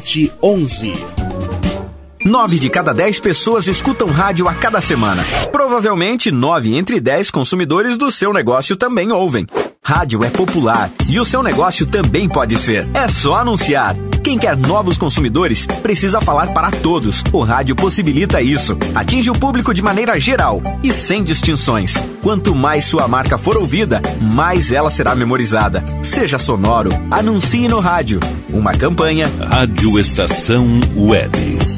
Speaker 3: 51994002711.
Speaker 16: Nove de cada dez pessoas escutam rádio a cada semana. Provavelmente, nove entre dez consumidores do seu negócio também ouvem. Rádio é popular e o seu negócio também pode ser. É só anunciar. Quem quer novos consumidores precisa falar para todos. O rádio possibilita isso. Atinge o público de maneira geral e sem distinções. Quanto mais sua marca for ouvida, mais ela será memorizada. Seja sonoro, anuncie no rádio. Uma campanha.
Speaker 14: Rádio Estação Web.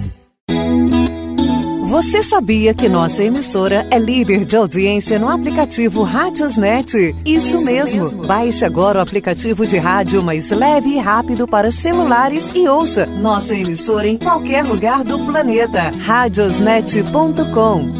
Speaker 17: Você sabia que nossa emissora é líder de audiência no aplicativo Rádiosnet? Isso mesmo. Baixe agora o aplicativo de rádio mais leve e rápido para celulares e ouça nossa emissora em qualquer lugar do planeta. Radiosnet.com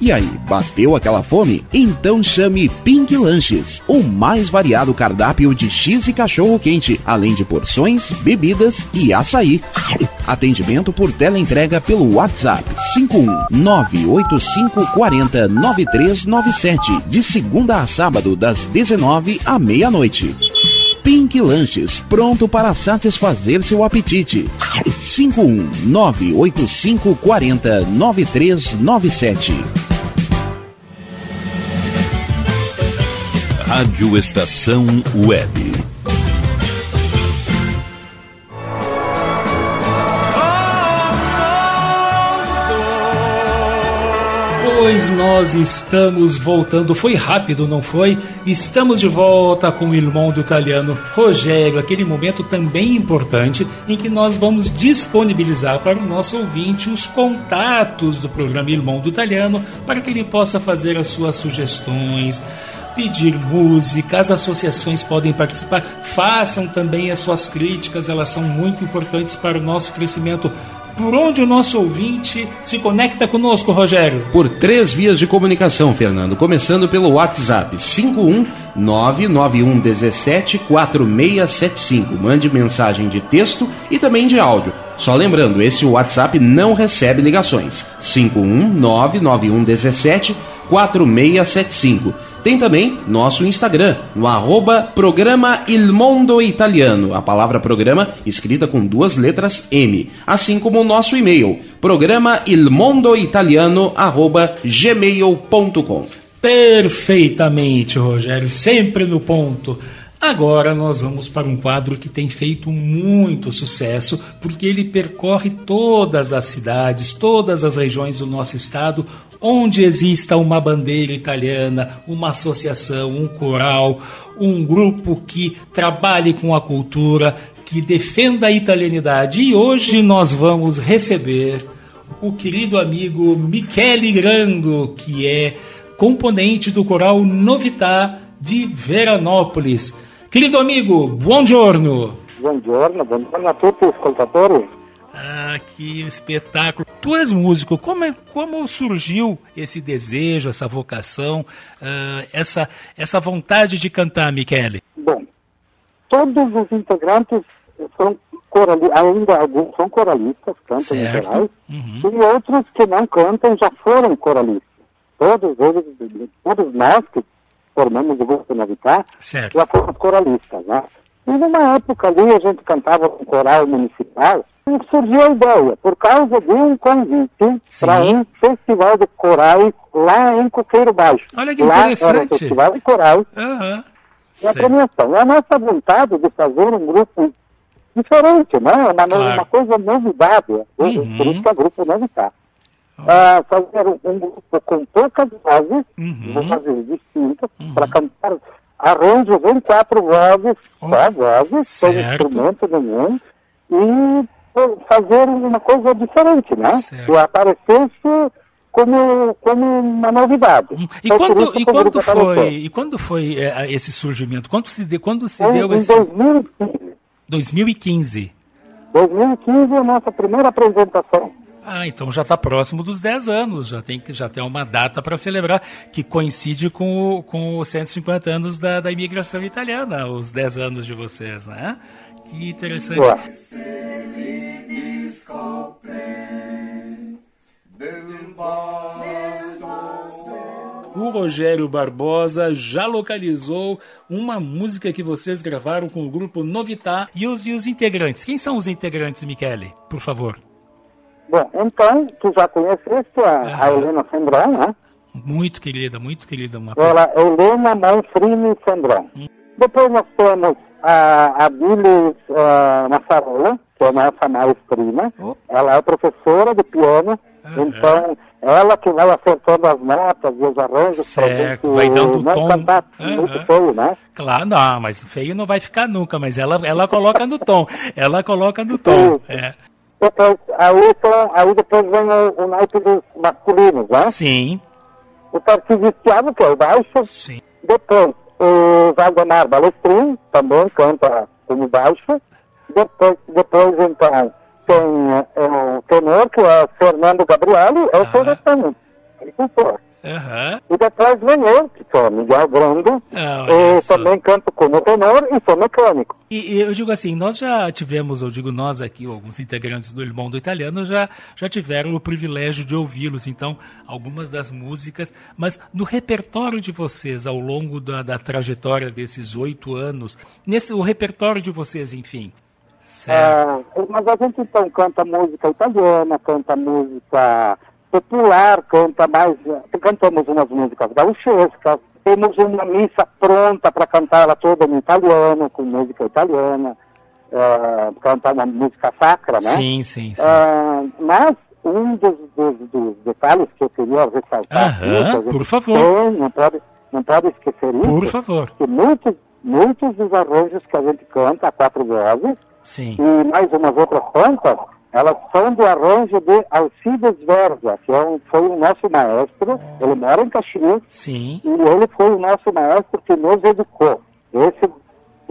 Speaker 7: E aí, bateu aquela fome? Então chame Pink Lanches, o mais variado cardápio de X e cachorro quente, além de porções, bebidas e açaí. Atendimento por teleentrega pelo WhatsApp 51985409397, de segunda a sábado, das 19 à meia-noite. Pink Lanches, pronto para satisfazer seu apetite. 51985409397.
Speaker 14: Rádio Estação Web.
Speaker 2: Pois nós estamos voltando. Foi rápido, não foi? Estamos de volta com o irmão do italiano Rogério, aquele momento também importante em que nós vamos disponibilizar para o nosso ouvinte os contatos do programa Irmão do Italiano para que ele possa fazer as suas sugestões, pedir música, as associações podem participar, façam também as suas críticas, elas são muito importantes para o nosso crescimento. Por onde o nosso ouvinte se conecta conosco, Rogério?
Speaker 3: Por três vias de comunicação, Fernando. Começando pelo WhatsApp 51991174675. Mande mensagem de texto e também de áudio. Só lembrando, esse WhatsApp não recebe ligações. 51991174675. Tem também nosso Instagram, no arroba programa Il Mondo Italiano, a palavra programa escrita com duas letras M, assim como o nosso e-mail, programa ilmondoitaliano arroba gmail.com.
Speaker 2: Perfeitamente, Rogério, sempre no ponto. Agora nós vamos para um quadro que tem feito muito sucesso, porque ele percorre todas as cidades, todas as regiões do nosso estado, onde exista uma bandeira italiana, uma associação, um coral, um grupo que trabalhe com a cultura, que defenda a italianidade. E hoje nós vamos receber o querido amigo Michele Grando, que é componente do coral Novità de Veranópolis. Querido amigo, buongiorno.
Speaker 18: Buongiorno, buongiorno a tutti gli ascoltatori.
Speaker 2: Ah, que espetáculo. Tu és músico, como, é, como surgiu esse desejo, essa vocação, ah, essa, essa vontade de cantar, Michele?
Speaker 18: Bom, todos os integrantes são corali- ainda alguns são coralistas, cantam em
Speaker 2: Certo.
Speaker 18: corais,
Speaker 2: Uhum.
Speaker 18: e outros que não cantam já foram coralistas. Todos eles, todos nós que formamos o grupo Novitá,
Speaker 2: Certo.
Speaker 18: já fomos coralistas, né? E numa época ali a gente cantava com coral municipal e surgiu a ideia, por causa de um convite para um festival de corais lá em Coqueiro Baixo.
Speaker 2: Olha que
Speaker 18: lá Era o
Speaker 2: interessante.
Speaker 18: festival de corais
Speaker 2: Aham.
Speaker 18: e a premiação. A nossa vontade de fazer um grupo diferente, né? Uma,
Speaker 2: Claro.
Speaker 18: uma coisa novidade.
Speaker 2: Uhum.
Speaker 18: Por isso que é grupo Novitar. Ah, fazer um, grupo com poucas vozes,
Speaker 2: Uhum.
Speaker 18: vozes distintas, para cantar arranjos em quatro vozes, só vozes, sem
Speaker 2: Certo.
Speaker 18: instrumento nenhum, e fazer uma coisa diferente, né? Que aparecesse como, como uma novidade.
Speaker 2: E
Speaker 18: Foi por
Speaker 2: quando, e quando
Speaker 18: apareceu.
Speaker 2: foi, e quando foi é, esse surgimento? Quando se, de, quando se
Speaker 18: Em-
Speaker 2: deu
Speaker 18: em
Speaker 2: esse...
Speaker 18: 2015.
Speaker 2: 2015.
Speaker 18: 2015 é a nossa primeira apresentação.
Speaker 2: Ah, então já está próximo dos 10 anos, já tem, já tem uma data para celebrar, que coincide com, o- com os 150 anos da, da imigração italiana, os 10 anos de vocês, né? Que interessante.
Speaker 18: Boa.
Speaker 2: O Rogério Barbosa já localizou uma música que vocês gravaram com o grupo Novità e os, e os integrantes. Quem são os integrantes, Michele? Por favor.
Speaker 18: Bom, então, tu já conheceste a, a Helena Sembron, né?
Speaker 2: Muito querida, muito querida. Uma
Speaker 18: Ela é Helena Manfrini Sembron. Depois nós temos a, a Billy ah, Massarola, que é a nossa mais prima. Ela é professora de piano, então ela que vai acertando as notas e os arranjos
Speaker 2: Certo,
Speaker 18: gente
Speaker 2: vai dando o
Speaker 18: não
Speaker 2: tom.
Speaker 18: cantar
Speaker 2: Aham.
Speaker 18: muito feio, né?
Speaker 2: Claro, não, mas feio não vai ficar nunca, mas ela, ela coloca no tom. Ela coloca no tom. É.
Speaker 18: Depois, aí, então, aí depois vem o, o naipe dos masculinos, né?
Speaker 2: Sim.
Speaker 18: O Tarcísio Thiago, que é o baixo.
Speaker 2: Sim.
Speaker 18: Depois, o Valdemar Balestrin, também canta como baixo. Depois, depois então, tem eh, o tenor, que é o Fernando Gabrielli, é o soletano, agricultor.
Speaker 2: Aham.
Speaker 18: E depois vem eu, que sou Miguel Grande,
Speaker 2: Ah,
Speaker 18: e
Speaker 2: só.
Speaker 18: também canto como tenor e sou mecânico.
Speaker 2: E, e eu digo assim, nós já tivemos, eu digo nós aqui, alguns integrantes do Irmão do Italiano já, já tiveram o privilégio de ouvi-los, então, algumas das músicas, mas no repertório de vocês, ao longo da, da trajetória desses oito anos, nesse, o repertório de vocês, enfim, certo?
Speaker 18: Ah, mas a gente então canta música italiana, canta música popular, canta mais. Cantamos umas músicas gauchescas, temos uma missa pronta para cantar ela toda em italiano, com música italiana, ah, cantar uma música sacra, né?
Speaker 2: Sim, sim, sim.
Speaker 18: Ah, mas um dos, dos, dos detalhes que eu queria ressaltar,
Speaker 2: Aham,
Speaker 18: aqui,
Speaker 2: por favor.
Speaker 18: tem, não pode, não pode esquecer isso.
Speaker 2: Por favor.
Speaker 18: Que muitos, muitos dos arranjos que a gente canta a quatro vozes
Speaker 2: Sim.
Speaker 18: e mais umas outras tantas, elas são do arranjo de Alcides Verga, que é um, foi o nosso maestro, ele mora em Caxias,
Speaker 2: Sim.
Speaker 18: e ele foi o nosso maestro que nos educou. Esse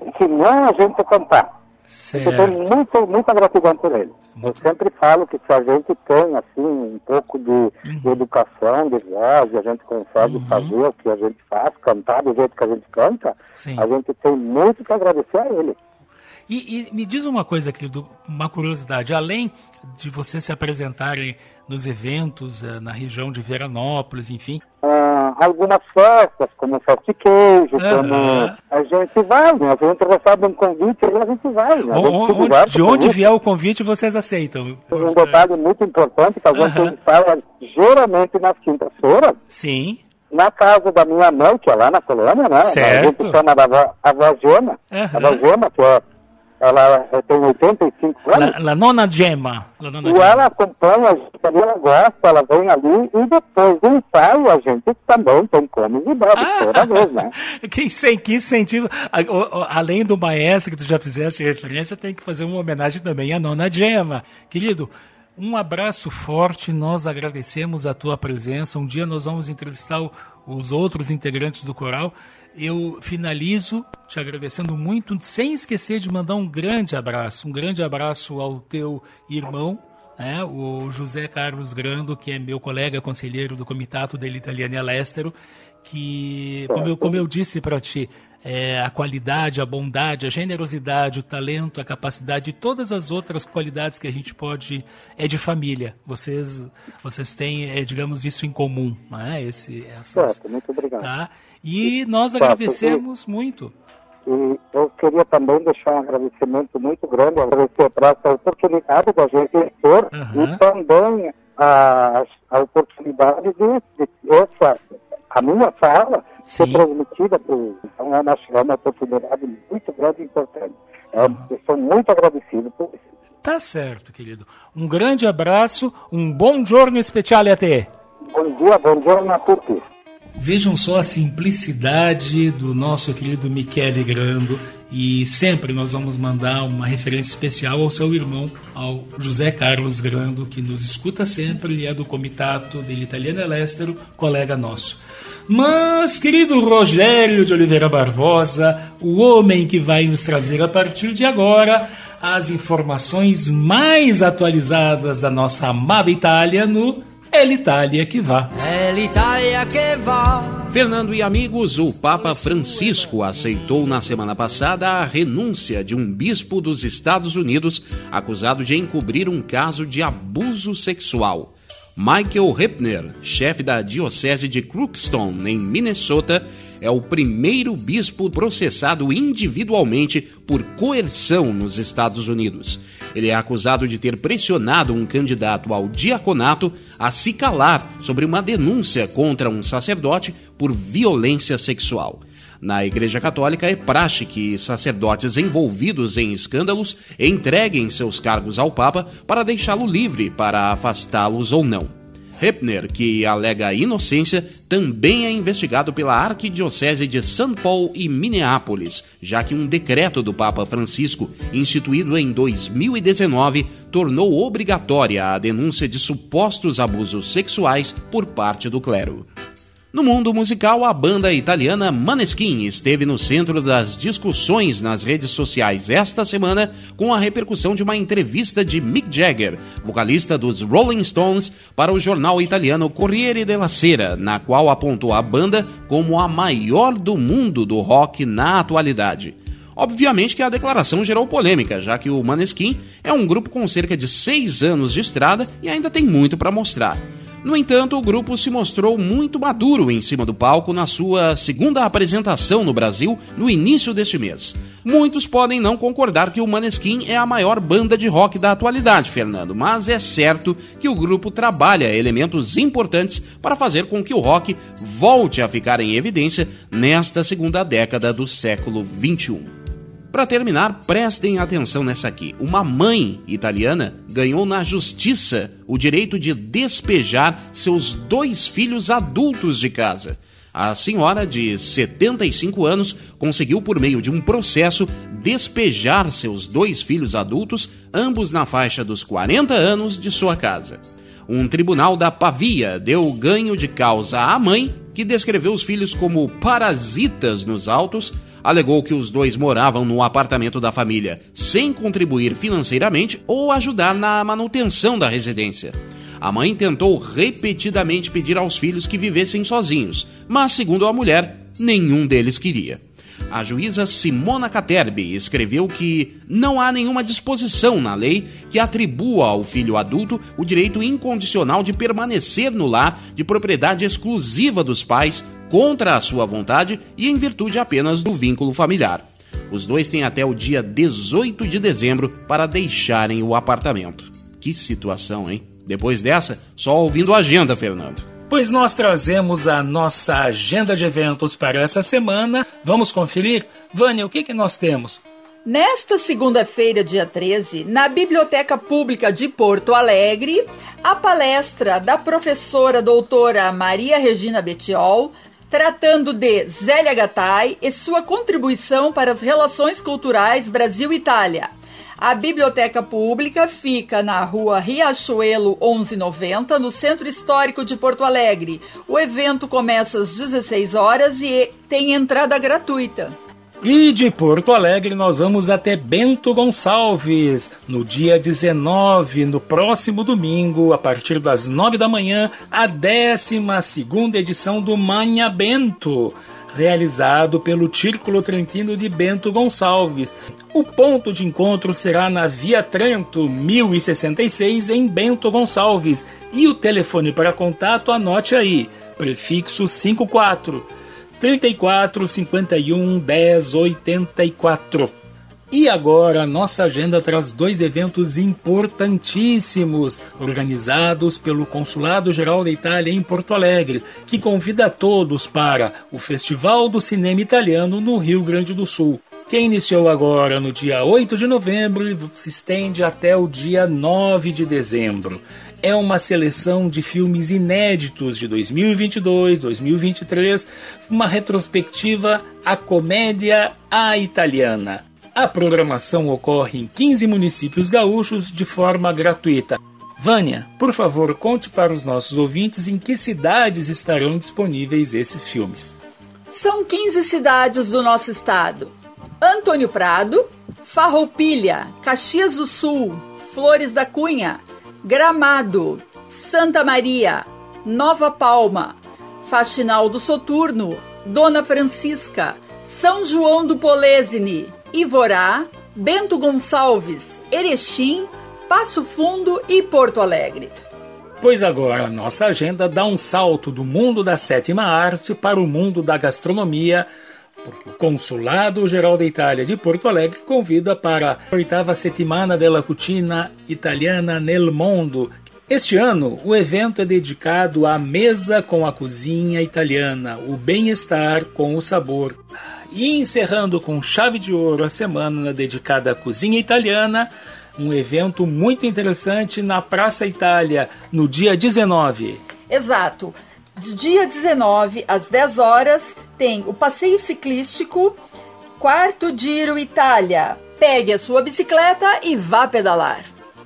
Speaker 18: ensinou a gente a cantar.
Speaker 2: Certo.
Speaker 18: Eu tenho muita, muita gratidão por ele. Eu sempre falo que se a gente tem, assim, um pouco de, de educação, de voz, e a gente consegue fazer o que a gente faz, cantar do jeito que a gente canta,
Speaker 2: Sim.
Speaker 18: a gente tem muito que agradecer a ele.
Speaker 2: E, e me diz uma coisa, querido, uma curiosidade. Além de vocês se apresentarem nos eventos eh, na região de Veranópolis, enfim,
Speaker 18: Ah, algumas festas, como Festa Queijo, como
Speaker 2: Aham.
Speaker 18: a gente vai, né? A gente recebe um convite e a gente vai, né? A gente
Speaker 2: o- onde- de onde
Speaker 18: isso.
Speaker 2: vier o convite, vocês aceitam.
Speaker 18: Um detalhe muito importante que a gente
Speaker 2: Aham.
Speaker 18: fala geralmente nas quintas-feiras,
Speaker 2: Sim.
Speaker 18: na casa da minha mãe, que é lá na colônia, né?
Speaker 2: Certo.
Speaker 18: A gente chama da avó, avó Gema.
Speaker 2: Aham.
Speaker 18: A avó Gema, que é, ela tem 85 anos.
Speaker 2: La, la nona Gemma. La nona
Speaker 18: E
Speaker 2: Gemma.
Speaker 18: ela acompanha a gente ela gosta, ela vem ali e depois do ensaio a gente também tem come e bebe
Speaker 2: Ah!
Speaker 18: toda vez, né?
Speaker 2: Que, incen- que incentivo. Além do maestro que tu já fizeste referência, tem que fazer uma homenagem também à nona Gemma. Querido, um abraço forte, nós agradecemos a tua presença. Um dia nós vamos entrevistar os outros integrantes do coral. Eu finalizo te agradecendo muito, sem esquecer de mandar um grande abraço, um grande abraço ao teu irmão, né, o José Carlos Grando, que é meu colega conselheiro do Comitato dele Italiana Lestero, que, como eu, como eu disse para ti, é, a qualidade, a bondade, a generosidade, o talento, a capacidade e todas as outras qualidades que a gente pode é de família. Vocês, vocês têm, é, digamos, isso em comum, né? Esse, essas,
Speaker 18: Certo, muito obrigado.
Speaker 2: tá? E nós agradecemos muito.
Speaker 18: E eu queria também deixar um agradecimento muito grande, agradecer para essa oportunidade da gente expor
Speaker 2: Aham.
Speaker 18: e também a, a oportunidade de, de essa, a minha fala ser transmitida por Então é uma, é uma oportunidade muito grande e importante. É, Eu sou muito agradecido por isso.
Speaker 2: Tá certo, querido. Um grande abraço, um bom giorno speciale a te.
Speaker 18: Bom dia, bom dia a tutti.
Speaker 2: Vejam só a simplicidade do nosso querido Michele Grando e sempre nós vamos mandar uma referência especial ao seu irmão, ao José Carlos Grando, que nos escuta sempre e é do Comitato dele Italiano Elestero, colega nosso. Mas, querido Rogério de Oliveira Barbosa, o homem que vai nos trazer a partir de agora as informações mais atualizadas da nossa amada Itália no É l'Italia que vá.
Speaker 19: É l'Italia que va.
Speaker 3: Fernando e amigos, o Papa Francisco aceitou na semana passada a renúncia de um bispo dos Estados Unidos acusado de encobrir um caso de abuso sexual. Michael Hepner, chefe da Diocese de Crookston, em Minnesota, é o primeiro bispo processado individualmente por coerção nos Estados Unidos. Ele é acusado de ter pressionado um candidato ao diaconato a se calar sobre uma denúncia contra um sacerdote por violência sexual. Na Igreja Católica é praxe que sacerdotes envolvidos em escândalos entreguem seus cargos ao Papa para deixá-lo livre para afastá-los ou não. Hepner, que alega inocência, também é investigado pela Arquidiocese de São Paulo e Minneapolis, já que um decreto do Papa Francisco, instituído em 2019, tornou obrigatória a denúncia de supostos abusos sexuais por parte do clero. No mundo musical, a banda italiana Maneskin esteve no centro das discussões nas redes sociais esta semana com a repercussão de uma entrevista de Mick Jagger, vocalista dos Rolling Stones, para o jornal italiano Corriere della Sera, na qual apontou a banda como a maior do mundo do rock na atualidade. Obviamente que a declaração gerou polêmica, já que o Maneskin é um grupo com cerca de seis anos de estrada e ainda tem muito para mostrar. No entanto, o grupo se mostrou muito maduro em cima do palco na sua segunda apresentação no Brasil no início deste mês. Muitos podem não concordar que o Maneskin é a maior banda de rock da atualidade, Fernando, mas é certo que o grupo trabalha elementos importantes para fazer com que o rock volte a ficar em evidência nesta segunda década do século XXI. Para terminar, prestem atenção nessa aqui. Uma mãe italiana ganhou na justiça o direito de despejar seus dois filhos adultos de casa. A senhora, de 75 anos, conseguiu, por meio de um processo, despejar seus dois filhos adultos, ambos na faixa dos 40 anos, de sua casa. Um tribunal da Pavia deu ganho de causa à mãe, que descreveu os filhos como parasitas nos autos alegou que os dois moravam no apartamento da família sem contribuir financeiramente ou ajudar na manutenção da residência. A mãe tentou repetidamente pedir aos filhos que vivessem sozinhos, mas, segundo a mulher, nenhum deles queria. A juíza Simona Caterbi escreveu que não há nenhuma disposição na lei que atribua ao filho adulto o direito incondicional de permanecer no lar de propriedade exclusiva dos pais contra a sua vontade e em virtude apenas do vínculo familiar. Os dois têm até o dia 18 de dezembro para deixarem o apartamento. Que situação, hein? Depois dessa, só ouvindo a agenda, Fernando.
Speaker 2: Pois nós trazemos a nossa agenda de eventos para essa semana. Vamos conferir? Vânia, o que, que nós temos?
Speaker 5: Nesta segunda-feira, dia 13, na Biblioteca Pública de Porto Alegre, a palestra da professora doutora Maria Regina Betiol, tratando de Zélia Gattai e sua contribuição para as relações culturais Brasil-Itália. A biblioteca pública fica na rua Riachuelo 1190, no Centro Histórico de Porto Alegre. O evento começa às 16 horas e tem entrada gratuita.
Speaker 2: E de Porto Alegre nós vamos até Bento Gonçalves, no dia 19, no próximo domingo, a partir das 9 da manhã, a 12 edição do Manha Bento realizado pelo Círculo Trentino de Bento Gonçalves. O ponto de encontro será na Via Trento 1066 em Bento Gonçalves e o telefone para contato anote aí, prefixo 54 34 51 10 84. E agora, nossa agenda traz dois eventos importantíssimos, organizados pelo Consulado Geral da Itália em Porto Alegre, que convida todos para o Festival do Cinema Italiano no Rio Grande do Sul. Que iniciou agora no dia 8 de novembro e se estende até o dia 9 de dezembro. É uma seleção de filmes inéditos de 2022, 2023, uma retrospectiva à comédia à italiana. A programação ocorre em 15 municípios gaúchos de forma gratuita. Vânia, por favor, conte para os nossos ouvintes em que cidades estarão disponíveis esses filmes.
Speaker 5: São 15 cidades do nosso estado: Antônio Prado, Farroupilha, Caxias do Sul, Flores da Cunha, Gramado, Santa Maria, Nova Palma, Faxinal do Soturno, Dona Francisca, São João do Polesine, Ivorá, Bento Gonçalves, Erechim, Passo Fundo e Porto Alegre.
Speaker 2: Pois agora nossa agenda dá um salto do mundo da sétima arte para o mundo da gastronomia, porque o Consulado Geral da Itália de Porto Alegre convida para a oitava settimana della cucina italiana nel mondo. Este ano, o evento é dedicado à mesa com a cozinha italiana, o bem-estar com o sabor. E encerrando com chave de ouro a semana dedicada à cozinha italiana, um evento muito interessante na Praça Itália, no dia 19.
Speaker 5: Exato. De dia 19 às 10 horas tem o passeio ciclístico Quarto Giro Itália. Pegue a sua bicicleta e vá pedalar.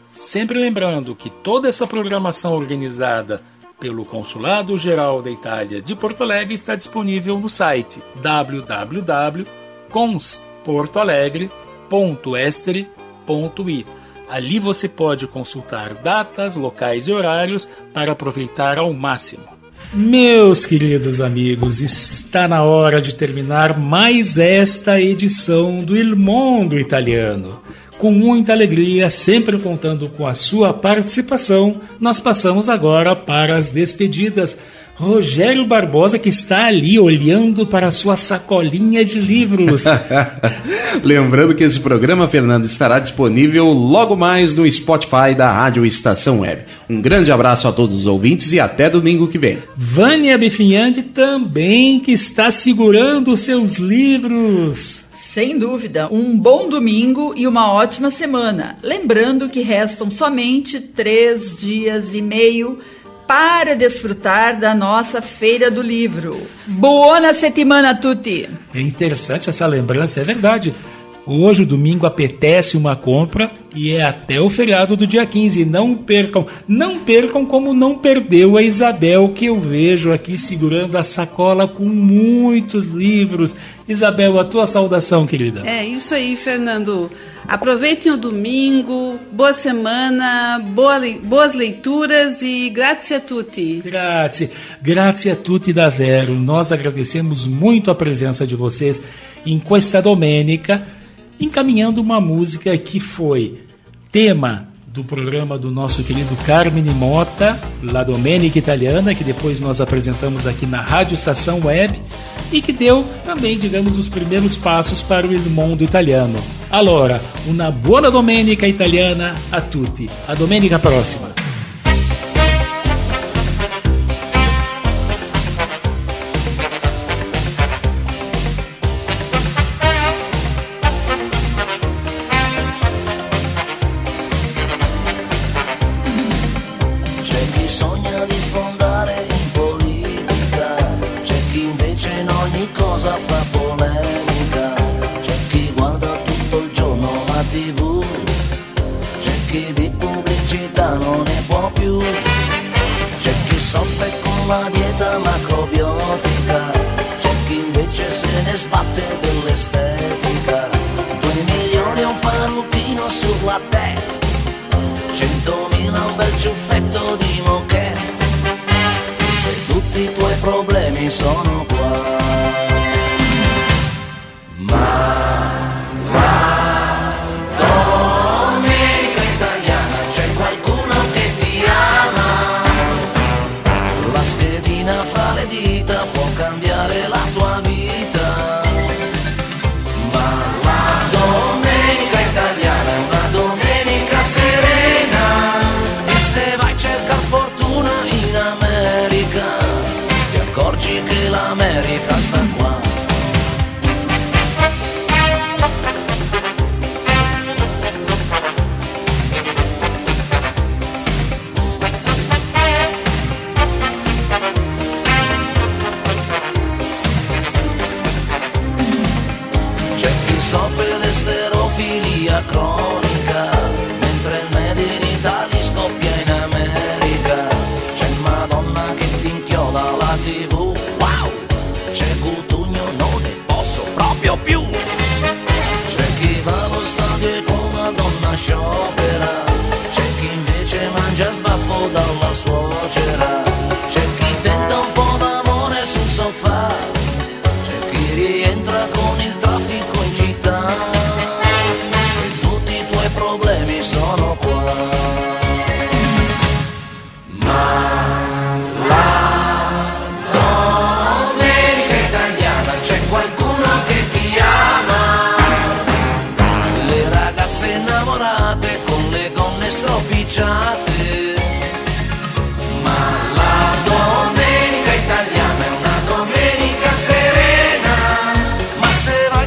Speaker 2: Sempre lembrando que toda essa programação organizada pelo Consulado Geral da Itália de Porto Alegre está disponível no site www.consportoalegre.estere.it. Ali você pode consultar datas, locais e horários para aproveitar ao máximo. Meus queridos amigos, está na hora de terminar mais esta edição do Il Mondo Italiano. Com muita alegria, sempre contando com a sua participação, nós passamos agora para as despedidas. Rogério Barbosa, que está ali olhando para a sua sacolinha de livros.
Speaker 3: Lembrando que esse programa, Fernando, estará disponível logo mais no Spotify da Rádio Estação Web. Um grande abraço a todos os ouvintes e até domingo que vem.
Speaker 2: Vânia Bifinhante também, que está segurando os seus livros.
Speaker 5: Sem dúvida, um bom domingo e uma ótima semana. Lembrando que restam somente três dias e meio para desfrutar da nossa Feira do Livro. Buona settimana a tutti!
Speaker 2: É interessante essa lembrança, é verdade. Hoje, domingo, apetece uma compra e é até o feriado do dia 15. Não percam, não percam como não perdeu a Isabel, que eu vejo aqui segurando a sacola com muitos livros. Isabel, a tua saudação, querida.
Speaker 6: É isso aí, Fernando. Aproveitem o domingo, boa semana, boa le- boas leituras e grazie a tutti.
Speaker 2: Grazie, grazie a tutti davvero. Nós agradecemos muito a presença de vocês em questa domenica, encaminhando uma música que foi tema do programa do nosso querido Carmine Mota, La Domenica Italiana, que depois nós apresentamos aqui na Rádio Estação Web e que deu também, digamos, os primeiros passos para o Il Mondo Italiano. Allora, una buona domenica italiana a tutti. A domenica prossima.
Speaker 20: Sbatte dell'estetica, due milioni e un parrucchino sulla testa. Centomila un bel ciuffetto di moquette Se tutti i tuoi problemi sono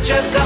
Speaker 20: cercare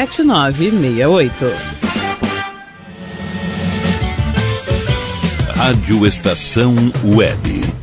Speaker 4: 7968.
Speaker 14: Rádio Estação Web.